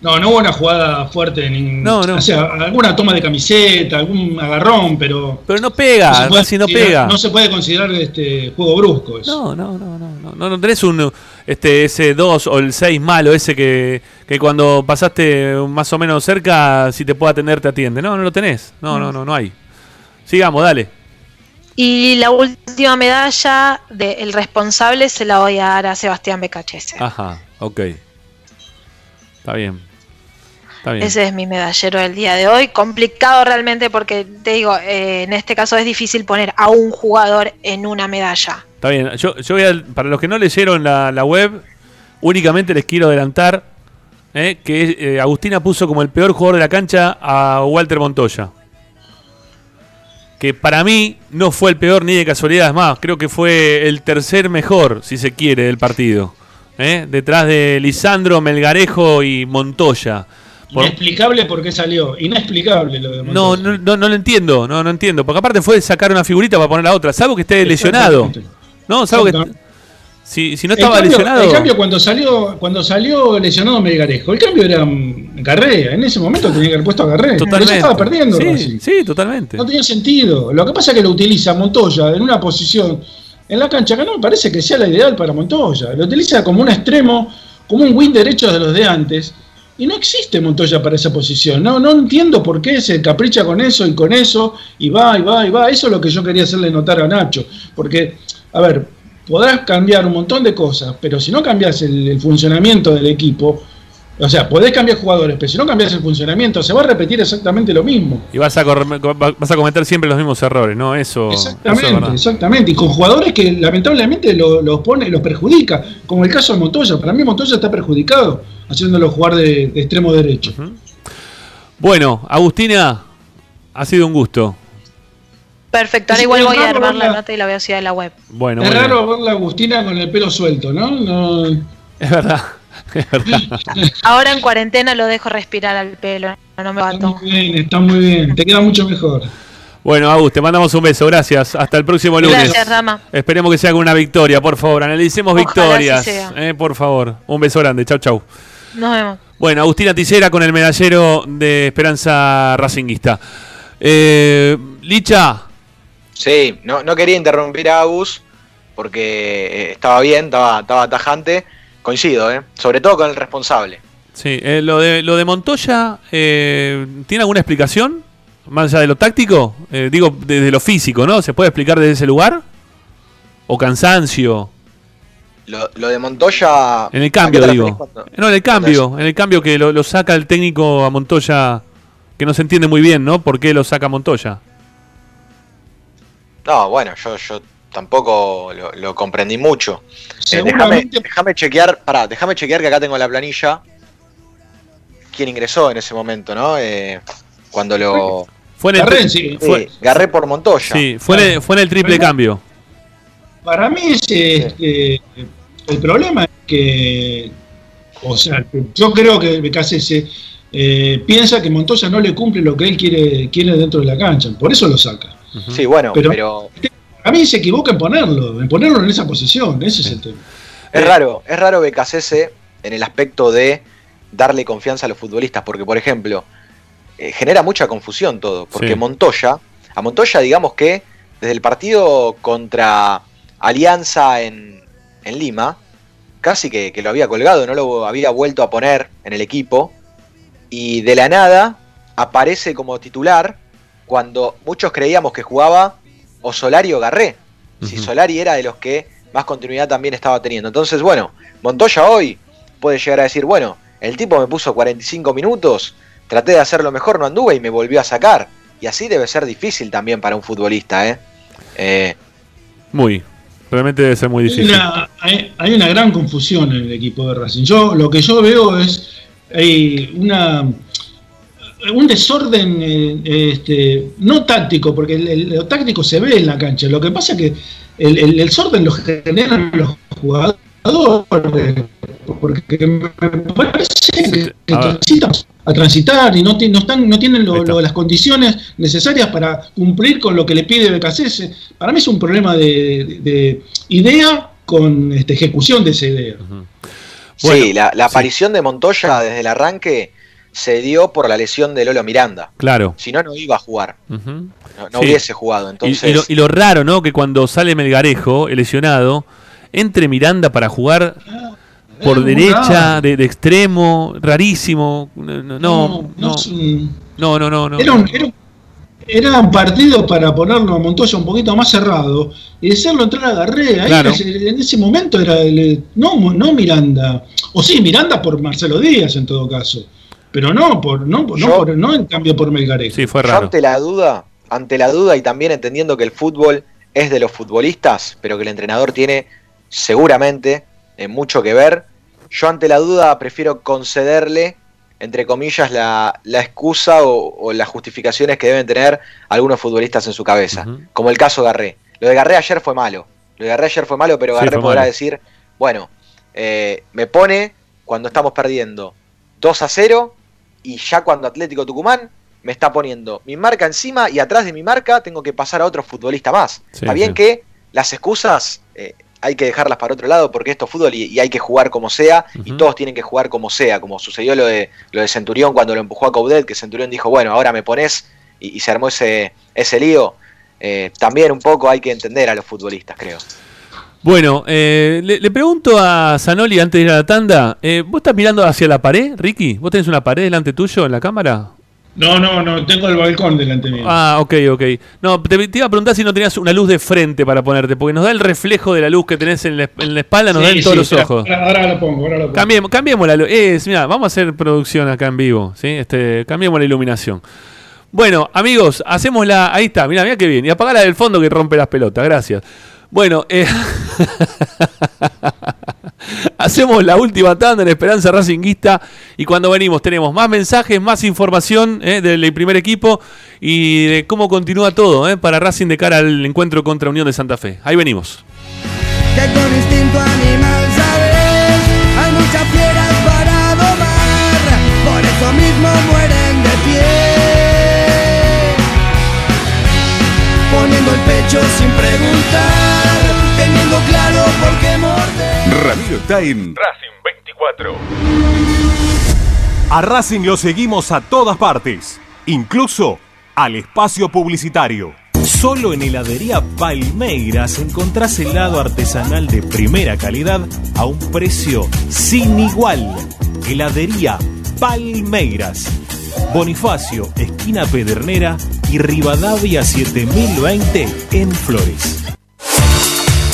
S4: No, no hubo una jugada fuerte. Ni,
S1: No, no.
S4: O sea, alguna toma de camiseta, algún agarrón, pero.
S1: Pero no pega,
S4: puede
S1: no
S4: considerar-
S1: pega.
S4: No se puede considerar este juego brusco. Eso.
S1: No, no, no, no, no, no, no tenés un este ese 2 o el 6 malo, ese que, que cuando pasaste más o menos cerca, si te puede atender, te atiende. No, no lo tenés. No, no, no, no hay. Sigamos, dale.
S17: Y la última medalla del responsable se la voy a dar a Sebastián Becachese.
S1: Ajá, ok. Está bien.
S17: Ese es mi medallero del día de hoy. Complicado realmente porque, te digo, eh, en este caso es difícil poner a un jugador en una medalla.
S1: Está bien. Yo, yo voy a, para los que no leyeron la, la web, únicamente les quiero adelantar eh, que eh, Agustina puso como el peor jugador de la cancha a Walter Montoya. Que para mí no fue el peor ni de casualidad, es más, creo que fue el tercer mejor, si se quiere, del partido. Detrás de Lisandro, Melgarejo y Montoya. Por-
S4: Inexplicable por qué salió. Inexplicable lo de
S1: no, no, no, no lo entiendo, no, no entiendo. Porque aparte fue sacar una figurita para poner la otra, salvo que esté lesionado. No, salvo que. Si, si no
S4: El
S1: estaba
S4: cambio-
S1: lesionado.
S4: El cambio cuando salió, cuando salió lesionado Melgarejo, el cambio era mm, Garrea. En ese momento tenía que haber puesto a Garrea.
S1: Totalmente.
S4: Estaba perdiendo
S1: Sí, sí, totalmente.
S4: No tenía sentido. Lo que pasa es que lo utiliza Montoya en una posición en la cancha que no me parece que sea la ideal para Montoya. Lo utiliza como un extremo, como un win derecho de los de antes. Y no existe Montoya para esa posición. No, no entiendo por qué se capricha con eso y con eso, y va, y va, y va. Eso es lo que yo quería hacerle notar a Nacho. Porque, a ver, podrás cambiar un montón de cosas, pero si no cambias el, el funcionamiento del equipo, o sea, podés cambiar jugadores, pero si no cambias el funcionamiento, se va a repetir exactamente lo mismo.
S1: Y vas a, corre- vas a cometer siempre los mismos errores, ¿no? Eso, eso es
S4: Exactamente,
S1: verdad.
S4: exactamente. Y con jugadores que lamentablemente lo- los pone, los perjudica. Como el caso de Montoya. Para mí Montoya está perjudicado haciéndolo jugar de, de extremo derecho.
S1: Bueno, Agustina, ha sido un gusto.
S17: Perfecto, ahora igual voy a armar la
S4: verla-
S17: nota y la voy a subir a la web.
S1: Bueno,
S4: es
S1: bien.
S4: raro ver la Agustina con el pelo suelto, ¿no? no
S1: Es verdad. Es verdad.
S17: Ahora en cuarentena lo dejo respirar al pelo, no me bato.
S4: muy bien, está muy bien. Te queda mucho mejor.
S1: Bueno, Agus, te mandamos un beso. Gracias. Hasta el próximo lunes.
S17: Gracias, Rama.
S1: Esperemos que sea con una victoria, por favor. Analicemos
S17: Ojalá
S1: victorias. eh, por favor. Un beso grande. Chau, chau.
S17: Nos vemos.
S1: Bueno, Agustina Tisera con el medallero de Esperanza Racinguista. Eh, Licha,
S5: Sí, no, no quería interrumpir a Agus porque eh, estaba bien, estaba, estaba tajante. Coincido, ¿eh? sobre todo con el responsable.
S1: sí, eh, lo, de, lo de Montoya, eh, ¿tiene alguna explicación? Más allá de lo táctico, Eh, digo, desde lo físico, ¿no? ¿Se puede explicar desde ese lugar? ¿O cansancio?
S5: Lo, lo de Montoya.
S1: En el
S5: ¿a
S1: cambio, digo.
S5: cuando-
S1: No, en el cambio, en el cambio que lo, lo saca el técnico a Montoya, que no se entiende muy bien, ¿no? ¿Por qué lo saca Montoya?
S5: No, bueno, yo, yo tampoco lo, lo comprendí mucho. Eh, déjame, chequear, pará, déjame chequear que acá tengo la planilla. ¿Quién ingresó en ese momento, no? Eh, cuando lo.
S1: Fue en el,
S4: Garré, sí.
S1: fue,
S5: Garré por Montoya.
S1: sí, fue en el, fue en el triple cambio.
S4: Para mí es, este, el problema es que, o sea, yo creo que BKC eh, piensa que Montoya no le cumple lo que él quiere, quiere dentro de la cancha, por eso lo saca.
S5: Sí, bueno,
S4: Pero-
S5: pero
S4: A mí se equivoca en ponerlo, en ponerlo en esa posición, ese es el tema.
S5: Es raro, es raro BKCS en el aspecto de darle confianza a los futbolistas, porque por ejemplo, eh, genera mucha confusión todo, porque
S1: Sí.
S5: Montoya, a Montoya digamos que desde el partido contra Alianza en, en Lima, casi que, que lo había colgado, no lo había vuelto a poner en el equipo, y de la nada aparece como titular cuando muchos creíamos que jugaba o Solari o Garré. Si Solari era de los que más continuidad también estaba teniendo. Entonces, bueno, Montoya hoy puede llegar a decir, bueno, el tipo me puso 45 minutos, traté de hacerlo mejor, no anduve y me volvió a sacar. Y así debe ser difícil también para un futbolista, ¿eh? Eh,
S1: Muy. Realmente debe ser muy difícil.
S4: una, hay, hay una gran confusión en el equipo de Racing. Yo lo que yo veo es hay una un desorden eh, este, no táctico, porque el, el- lo táctico se ve en la cancha. Lo que pasa es que el, el- el desorden lo generan los jugadores, porque me parece que, que
S1: A
S4: transitar y no, no están no tienen lo- lo- las condiciones necesarias para cumplir con lo que le pide BKC. Para mí es un problema de, de- de idea con este, ejecución de esa idea.
S5: sí, la, la aparición de Montoya desde el arranque se dio por la lesión de Lolo Miranda.
S1: Claro.
S5: Si no, no iba a jugar. No, no
S1: Sí.
S5: hubiese jugado.
S1: Y-
S5: Entonces,
S1: y, lo, y lo raro, ¿no? Que cuando sale Melgarejo, el lesionado, entre Miranda para jugar por
S4: muy
S1: derecha,
S4: raro.
S1: de, de extremo, rarísimo. No, no, no.
S4: no es un-
S1: No, no, no. no.
S4: Era un, era, un- era un partido para ponerlo a Montoya un poquito más cerrado y hacerlo entrar a Garré. Ahí
S1: Claro.
S4: en ese- en ese momento era el, no, no Miranda. O sí, Miranda por Marcelo Díaz en todo caso. Pero no por no, por- no,
S5: Yo-
S4: por- no en cambio por Melgarejo.
S1: Sí, fue
S5: yo ante la duda, ante la duda y también entendiendo que el fútbol es de los futbolistas, pero que el entrenador tiene seguramente eh, mucho que ver, yo ante la duda prefiero concederle, entre comillas, la, la excusa o, o las justificaciones que deben tener algunos futbolistas en su cabeza, como el caso Garré. Lo de Garré ayer fue malo, lo de Garré ayer fue malo, pero
S1: Sí,
S5: Garré podrá
S1: malo.
S5: decir, bueno, eh, me pone cuando estamos perdiendo 2 a 0 y ya cuando Atlético Tucumán me está poniendo mi marca encima y atrás de mi marca tengo que pasar a otro futbolista más.
S1: Sí,
S5: está bien
S1: sí.
S5: que las excusas eh, hay que dejarlas para otro lado porque esto es fútbol y, y hay que jugar como sea y todos tienen que jugar como sea, como sucedió lo de, lo de Centurión cuando lo empujó a Coudet, que Centurión dijo, bueno, ahora me pones y, y se armó ese, ese lío. Eh, también un poco hay que entender a los futbolistas, creo.
S1: Bueno, eh, le, le pregunto a Zanoli antes de ir a la tanda. eh, ¿Vos estás mirando hacia la pared, Ricky? ¿Vos tenés una pared delante tuyo en la cámara?
S4: No, no, no, tengo el balcón delante mío.
S1: Ah, ok, ok. No, te, te iba a preguntar si no tenías una luz de frente para ponerte, porque nos da el reflejo de la luz que tenés en la, en la espalda, nos
S4: Sí,
S1: da en todos
S4: sí,
S1: los ojos.
S4: Ahora, ahora lo pongo, ahora lo pongo.
S1: Cambiemos, cambiemos la luz. Es, mira, vamos a hacer producción acá en vivo, ¿sí? Este, cambiemos la iluminación. Bueno, amigos, hacemos la. Ahí está, mira, mira qué bien. Y apagá la del fondo que rompe las pelotas, gracias. Bueno, eh, hacemos la última tanda en Esperanza Racinguista y cuando venimos tenemos más mensajes, más información eh, del primer equipo y de cómo continúa todo eh, para Racing de cara al encuentro contra Unión de Santa Fe. Ahí venimos.
S19: instinto animal sabes hay muchas fieras para domar por eso mismo mueren de pie poniendo el pecho sin preguntar teniendo claro por qué morder
S20: Ramiro está en
S18: Racing 24.
S7: A Racing lo seguimos a todas partes, incluso al espacio publicitario. Solo en heladería Palmeiras encontrás helado artesanal de primera calidad a un precio sin igual. Heladería Palmeiras. Bonifacio, esquina Pedernera y Rivadavia 7020 en Flores.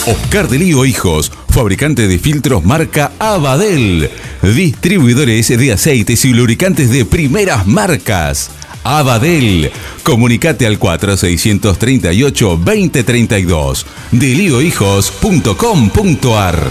S2: Oscar de Lío Hijos, fabricante de filtros marca Abadel. Distribuidores de aceites y lubricantes de primeras marcas. Abadel. Comunicate al 4638-2032. deliohijos.com.ar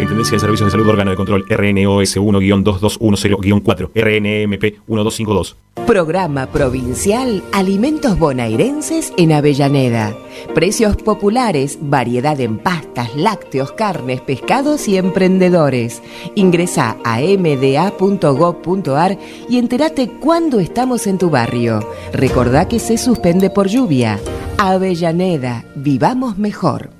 S7: Superintendencia de Servicios de Salud Órgano de Control RNOS 1-2210-4 RNMP 1252
S21: Programa Provincial Alimentos Bonairenses en Avellaneda. Precios populares, variedad en pastas, lácteos, carnes, pescados y emprendedores. Ingresa a mda.gov.ar y entérate cuándo estamos en tu barrio. Recordá que se suspende por lluvia. Avellaneda, vivamos mejor.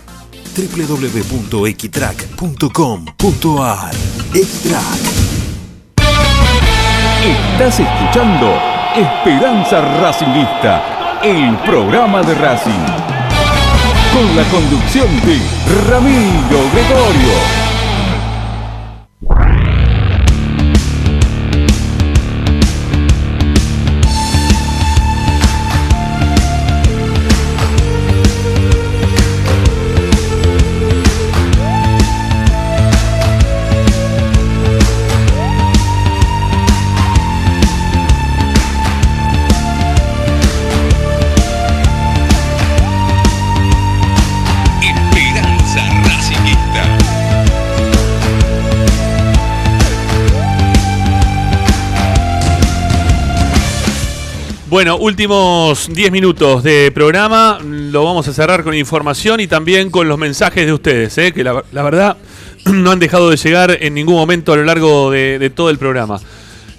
S7: www.equitrack.com.ar Equitrack
S20: Estás escuchando Esperanza Racingista, el programa de Racing. Con la conducción de Ramiro Gregorio.
S1: Bueno, últimos 10 minutos de programa. Lo vamos a cerrar con información y también con los mensajes de ustedes, ¿eh? que la, la verdad no han dejado de llegar en ningún momento a lo largo de, de todo el programa.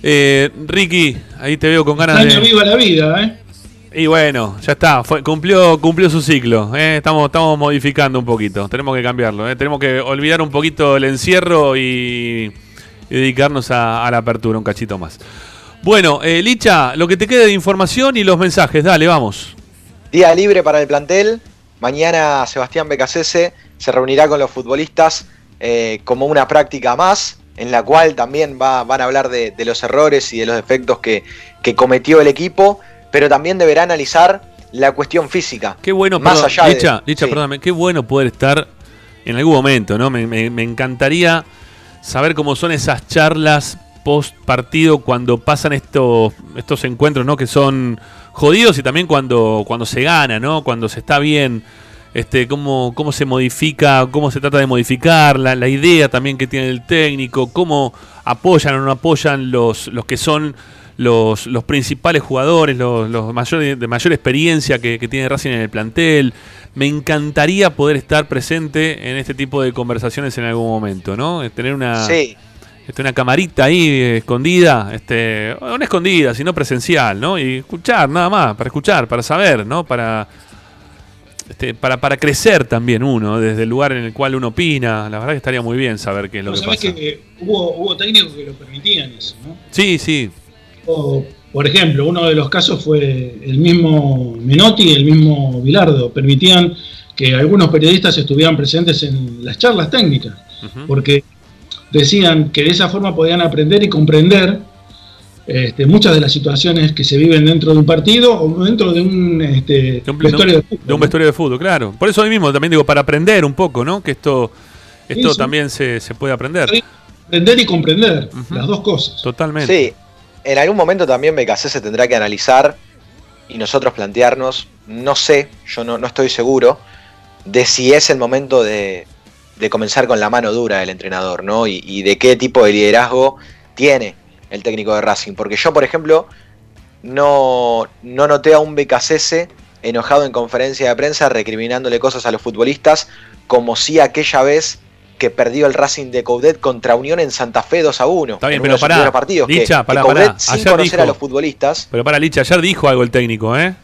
S1: Eh, Ricky, ahí te veo con ganas
S4: Año
S1: de.
S4: viva la vida, ¿eh?
S1: Y bueno, ya está, fue- cumplió, cumplió su ciclo. ¿eh? Estamos, estamos modificando un poquito, tenemos que cambiarlo. ¿eh? Tenemos que olvidar un poquito el encierro y, y dedicarnos a, a la apertura un cachito más. Bueno, eh, Licha, lo que te quede de información y los mensajes, dale, vamos.
S5: Día libre para el plantel. Mañana Sebastián Becasese se reunirá con los futbolistas eh, como una práctica más, en la cual también va- van a hablar de, de los errores y de los defectos que, que cometió el equipo, pero también deberá analizar la cuestión física.
S1: Qué bueno,
S5: más
S1: perdón,
S5: allá de-
S1: Licha, Licha,
S5: sí.
S1: perdóname, qué bueno poder estar en algún momento, ¿no? Me, me- me encantaría saber cómo son esas charlas post partido cuando pasan estos, estos encuentros, ¿no? Que son jodidos y también cuando, cuando se gana, ¿no? Cuando se está bien. Este, cómo, cómo se modifica, cómo se trata de modificar, la, la idea también que tiene el técnico, cómo apoyan o no apoyan los, los que son los, los principales jugadores, los, los mayores, de mayor experiencia que, que tiene Racing en el plantel. Me encantaría poder estar presente en este tipo de conversaciones en algún momento, ¿no? Eh, Tener una. Este, una camarita ahí eh, escondida, este, no escondida, sino presencial, ¿no? Y escuchar, nada más, para escuchar, para saber, ¿no? Para, este, para, para crecer también uno, desde el lugar en el cual uno opina. La verdad que estaría muy bien saber qué es lo que pasa.
S4: que eh, hubo, hubo técnicos que lo permitían eso, ¿no?
S1: Sí, sí,
S4: O, por ejemplo, uno de los casos fue el mismo Menotti y el mismo Bilardo. Permitían que algunos periodistas estuvieran presentes en las charlas técnicas, porque decían que de esa forma podían aprender y comprender este, muchas de las situaciones que se viven dentro de un partido o dentro de un este,
S1: de un,
S4: vestuario de fútbol.
S1: de un vestuario de fútbol, claro. Por eso hoy mismo también digo, para aprender un poco, ¿no? Que esto, esto
S4: Sí, sí.
S1: también se, se puede aprender.
S4: Aprender y comprender, las dos cosas.
S1: Totalmente.
S5: Sí, en algún momento también Becasé se tendrá que analizar y nosotros plantearnos, no sé, yo no, no estoy seguro, de si es el momento de, de comenzar con la mano dura del entrenador, ¿no? Y, y de qué tipo de liderazgo tiene el técnico de Racing. Porque yo, por ejemplo, no, no noté a un Becasese enojado en conferencia de prensa recriminándole cosas a los futbolistas, como si aquella vez que perdió el Racing de Coudet contra Unión en Santa Fe 2 a 1.
S1: Está bien,
S5: en
S1: pero pará,
S5: partidos.
S1: Licha,
S5: que
S1: pará,
S5: Coudet,
S1: pará.
S5: sin
S1: Ayer
S5: conocer
S1: dijo-
S5: a los futbolistas,
S1: Pero para Licha, ayer dijo algo el técnico, ¿eh?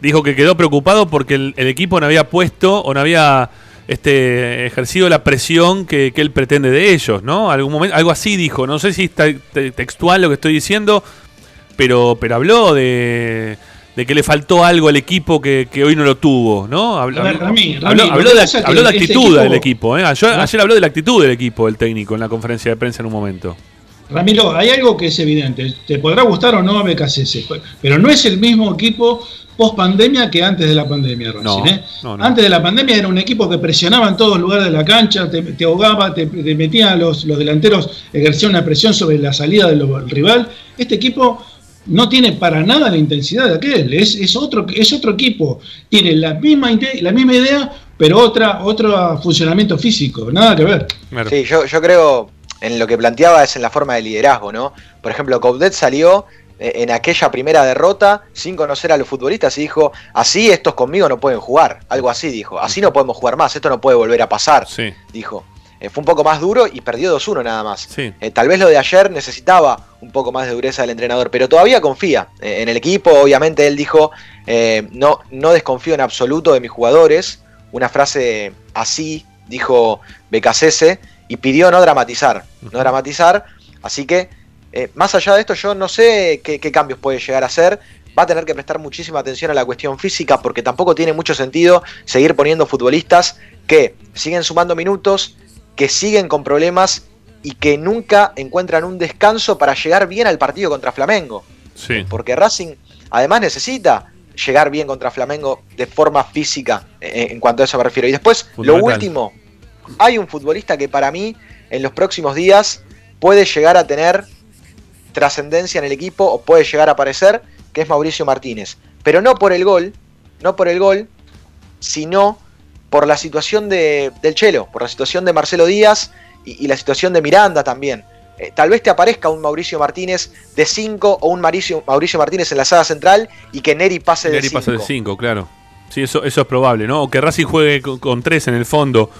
S1: Dijo que quedó preocupado porque el, el equipo no había puesto o no había este, ejercido la presión que, que él pretende de ellos, ¿no? Algún momento, algo así dijo. No sé si está te- textual lo que estoy diciendo, pero, pero habló de, de que le faltó algo al equipo que, que hoy no lo tuvo, ¿no? Habló,
S4: A ver, Rami,
S1: habló-
S4: Rami,
S1: de, habló de
S4: este
S1: actitud
S4: equipo-
S1: del equipo, ¿eh?
S4: ¿No?
S1: ayer habló de la actitud del equipo, el técnico, en la conferencia de prensa en un momento.
S4: Ramiro, hay algo que es evidente. Te podrá gustar o no a BKCS, pero no es el mismo equipo post pandemia que antes de la pandemia, Racing,
S1: No,
S4: ¿eh?
S1: no, no.
S4: Antes de la pandemia era un equipo que presionaba en todos lugares de la cancha, te, te ahogaba, te, te metía a los, los delanteros, ejercía una presión sobre la salida del rival. Este equipo no tiene para nada la intensidad de aquel, es, es, otro, es otro equipo. Tiene la misma, la misma idea, pero otra, otro funcionamiento físico, nada que ver.
S5: Sí, yo, yo creo en lo que planteaba es en la forma de liderazgo, ¿no? Por ejemplo, Coudet salió eh, en aquella primera derrota sin conocer a los futbolistas y dijo, así estos conmigo no pueden jugar, algo así dijo, así no podemos jugar más, esto no puede volver a pasar,
S1: Sí.
S5: dijo. Eh, fue un poco más duro y perdió 2-1 nada más.
S1: Sí.
S5: Eh, tal vez lo de ayer necesitaba un poco más de dureza del entrenador, pero todavía confía eh, en el equipo. Obviamente él dijo, no, no desconfío en absoluto de mis jugadores. Una frase así dijo Becasese y pidió no dramatizar. No dramatizar. Así que, eh, más allá de esto, yo no sé qué, qué cambios puede llegar a hacer. Va a tener que prestar muchísima atención a la cuestión física porque tampoco tiene mucho sentido seguir poniendo futbolistas que siguen sumando minutos, que siguen con problemas y que nunca encuentran un descanso para llegar bien al partido contra Flamengo.
S1: Sí.
S5: Porque Racing además necesita llegar bien contra Flamengo de forma física, eh, en cuanto a eso me refiero. Y después, lo último, hay un futbolista que para mí en los próximos días puede llegar a tener trascendencia en el equipo o puede llegar a aparecer, que es Mauricio Martínez. Pero no por el gol, no por el gol, sino por la situación de, del Chelo, por la situación de Marcelo Díaz y, y la situación de Miranda también. Eh, tal vez te aparezca un Mauricio Martínez de 5 o un Mauricio, Mauricio Martínez en la saga central y que Neri pase de
S1: Neri
S5: 5.
S1: pasa de 5, claro. Sí, eso, eso es probable, ¿no? O que Racing juegue con 3 en el fondo,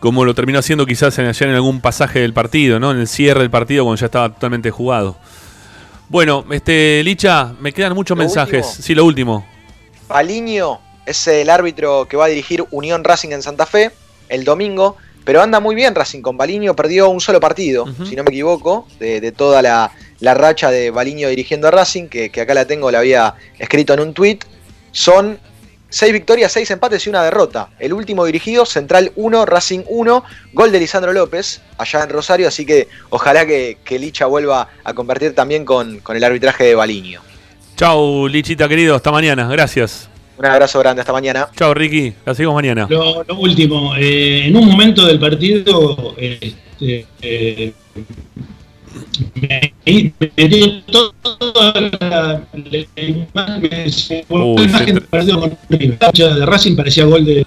S1: como lo terminó haciendo quizás en, ayer en algún pasaje del partido, ¿no? En el cierre del partido cuando ya estaba totalmente jugado. Bueno, este Licha, me quedan muchos
S5: Lo
S1: mensajes.
S5: último.
S1: Sí, lo último.
S5: Paliño es el árbitro que va a dirigir Unión Racing en Santa Fe el domingo, pero anda muy bien Racing con Baliño, perdió un solo partido, si no me equivoco, de, de toda la, la racha de Baliño dirigiendo a Racing, que, que acá la tengo, la había escrito en un tweet, son 6 victorias, 6 empates y una derrota. El último dirigido, Central 1, Racing 1, gol de Lisandro López, allá en Rosario, así que ojalá que, que Licha vuelva a convertir también con, con el arbitraje de Baliño.
S1: Chau, Lichita querido, hasta mañana, gracias.
S5: Un abrazo grande, hasta mañana.
S1: Chau, Ricky, la seguimos mañana.
S4: Lo, lo último, eh, en un momento del partido, este, eh, me, me dio toda la, la imagen,
S1: Uy,
S4: la imagen
S1: se-
S4: del partido con River. de Racing parecía gol de.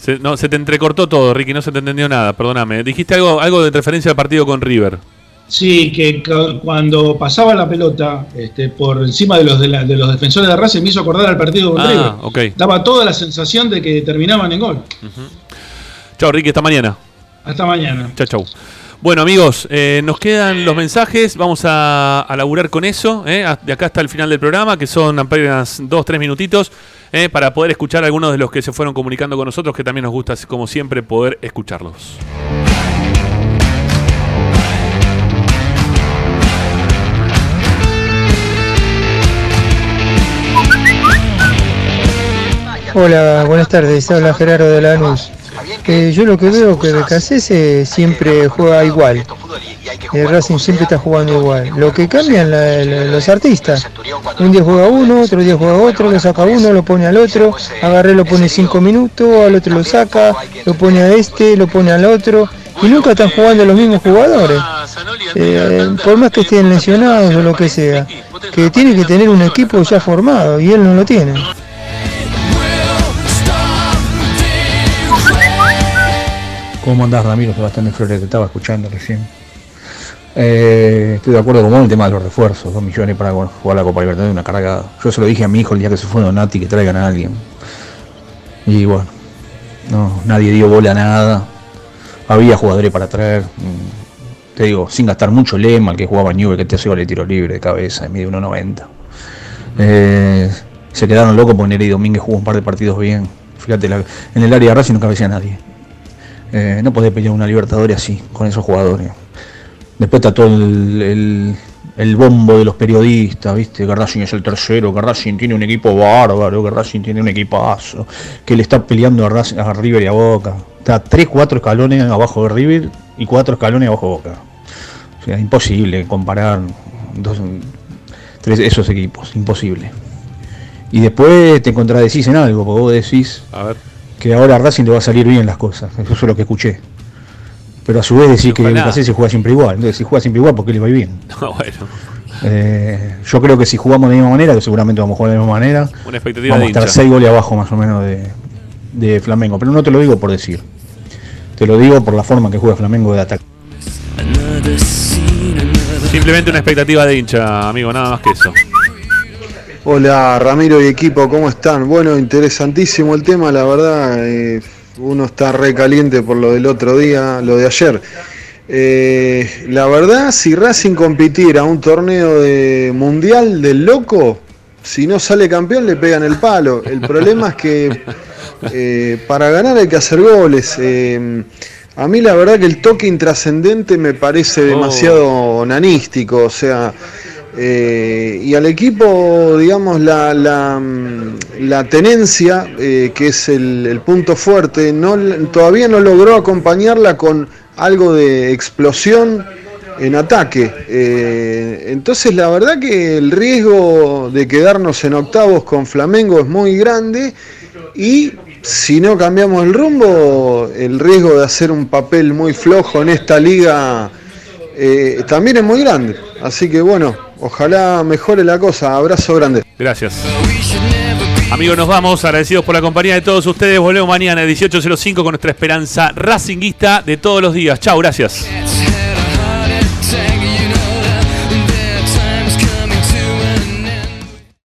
S1: Se, no, se te entrecortó todo, Ricky, no se te entendió nada, perdóname. Dijiste algo, algo de referencia al partido con River.
S4: Sí, que cu- cuando pasaba la pelota este, por encima de los, de, la- de los defensores de Racing me hizo acordar al partido con
S1: Ah,
S4: River. Daba toda la sensación de que terminaban en gol.
S1: Chau, Ricky, hasta mañana.
S4: Hasta mañana.
S1: Chau, chau. Bueno, amigos, eh, nos quedan los mensajes. Vamos a, a laburar con eso. eh, De acá hasta el final del programa, que son apenas dos, tres minutitos, eh, para poder escuchar a algunos de los que se fueron comunicando con nosotros, que también nos gusta, como siempre, poder escucharlos.
S22: Hola, buenas tardes. Habla Gerardo de Lanús. Eh, yo lo que veo que Becasese siempre juega igual. El Racing siempre está jugando igual. Lo que cambian la- la- los artistas. Un día juega uno, otro día juega otro, lo saca uno, lo pone al otro. Agarré lo pone cinco minutos, al otro lo saca, lo pone a este, lo pone al otro. Y nunca están jugando los mismos jugadores. Eh, por más que estén lesionados o lo que sea. Que tiene que tener un equipo ya formado y él no lo tiene.
S23: ¿Cómo andás, Ramiro? Sebastián de Flores, te estaba escuchando recién. Eh, estoy de acuerdo con vos en el tema de los refuerzos, 2 millones para jugar la Copa Libertadores, una cargada. Yo se lo dije a mi hijo el día que se fue Donati que traigan a alguien. Y bueno, no, nadie dio bola a nada. Había jugadores para traer. mm, Te digo, sin gastar mucho lema, el que jugaba en Newell, que te hacía el tiro libre de cabeza, mide 1.90. Eh, se quedaron locos porque Nery Domínguez jugó un par de partidos bien. Fíjate, en el área de Racing no cabecía nadie. Eh, no podés pelear una Libertadores así, con esos jugadores. Después está todo el, el- bombo de los periodistas, ¿viste? Que Racing es el tercero, que Racing tiene un equipo bárbaro, que Racing tiene un equipazo, que le está peleando a, Racing- a River y a Boca. Está 3, 4 escalones abajo de River y 4 escalones abajo de Boca. O sea, imposible comparar dos, tres, esos equipos, imposible. Y después te contradecís en algo, porque vos decís
S1: A ver.
S23: Que ahora a Racing le va a salir bien las cosas. Eso es lo que escuché. Pero a su vez decís que el se juega siempre igual. Entonces, si juega siempre igual, ¿por qué le va bien?
S1: No, bueno,
S23: Eh, yo creo que si jugamos de la misma manera, que seguramente vamos a jugar de la misma manera,
S1: una expectativa
S23: vamos a estar
S1: hincha.
S23: 6 goles abajo más o menos de, de Flamengo. Pero no te lo digo por decir. Te lo digo por la forma que juega Flamengo de ataque.
S1: Simplemente una expectativa de hincha, amigo, nada más que eso.
S24: Hola Ramiro y equipo, ¿cómo están? Bueno, interesantísimo el tema, la verdad, eh, uno está re caliente por lo del otro día, lo de ayer. Eh, la verdad, si Racing compitiera un torneo de mundial del loco, si no sale campeón le pegan el palo. El problema es que eh, para ganar hay que hacer goles. eh, a mí la verdad que el toque intrascendente me parece demasiado nanístico, o sea, eh, y al equipo, digamos, la, la, mm, tenencia, eh, que es el, punto fuerte, no, todavía no logró acompañarla con algo de explosión en ataque. Eh, entonces la verdad que el riesgo de quedarnos en octavos con Flamengo es muy grande y si no cambiamos el rumbo, el riesgo de hacer un papel muy flojo en esta liga también es muy grande. Así que bueno, ojalá mejore la cosa. Abrazo grande.
S1: Gracias. Amigos, nos vamos. Agradecidos por la compañía de todos ustedes. Volvemos mañana a 18.05 con nuestra esperanza racinguista de todos los días. Chao, gracias.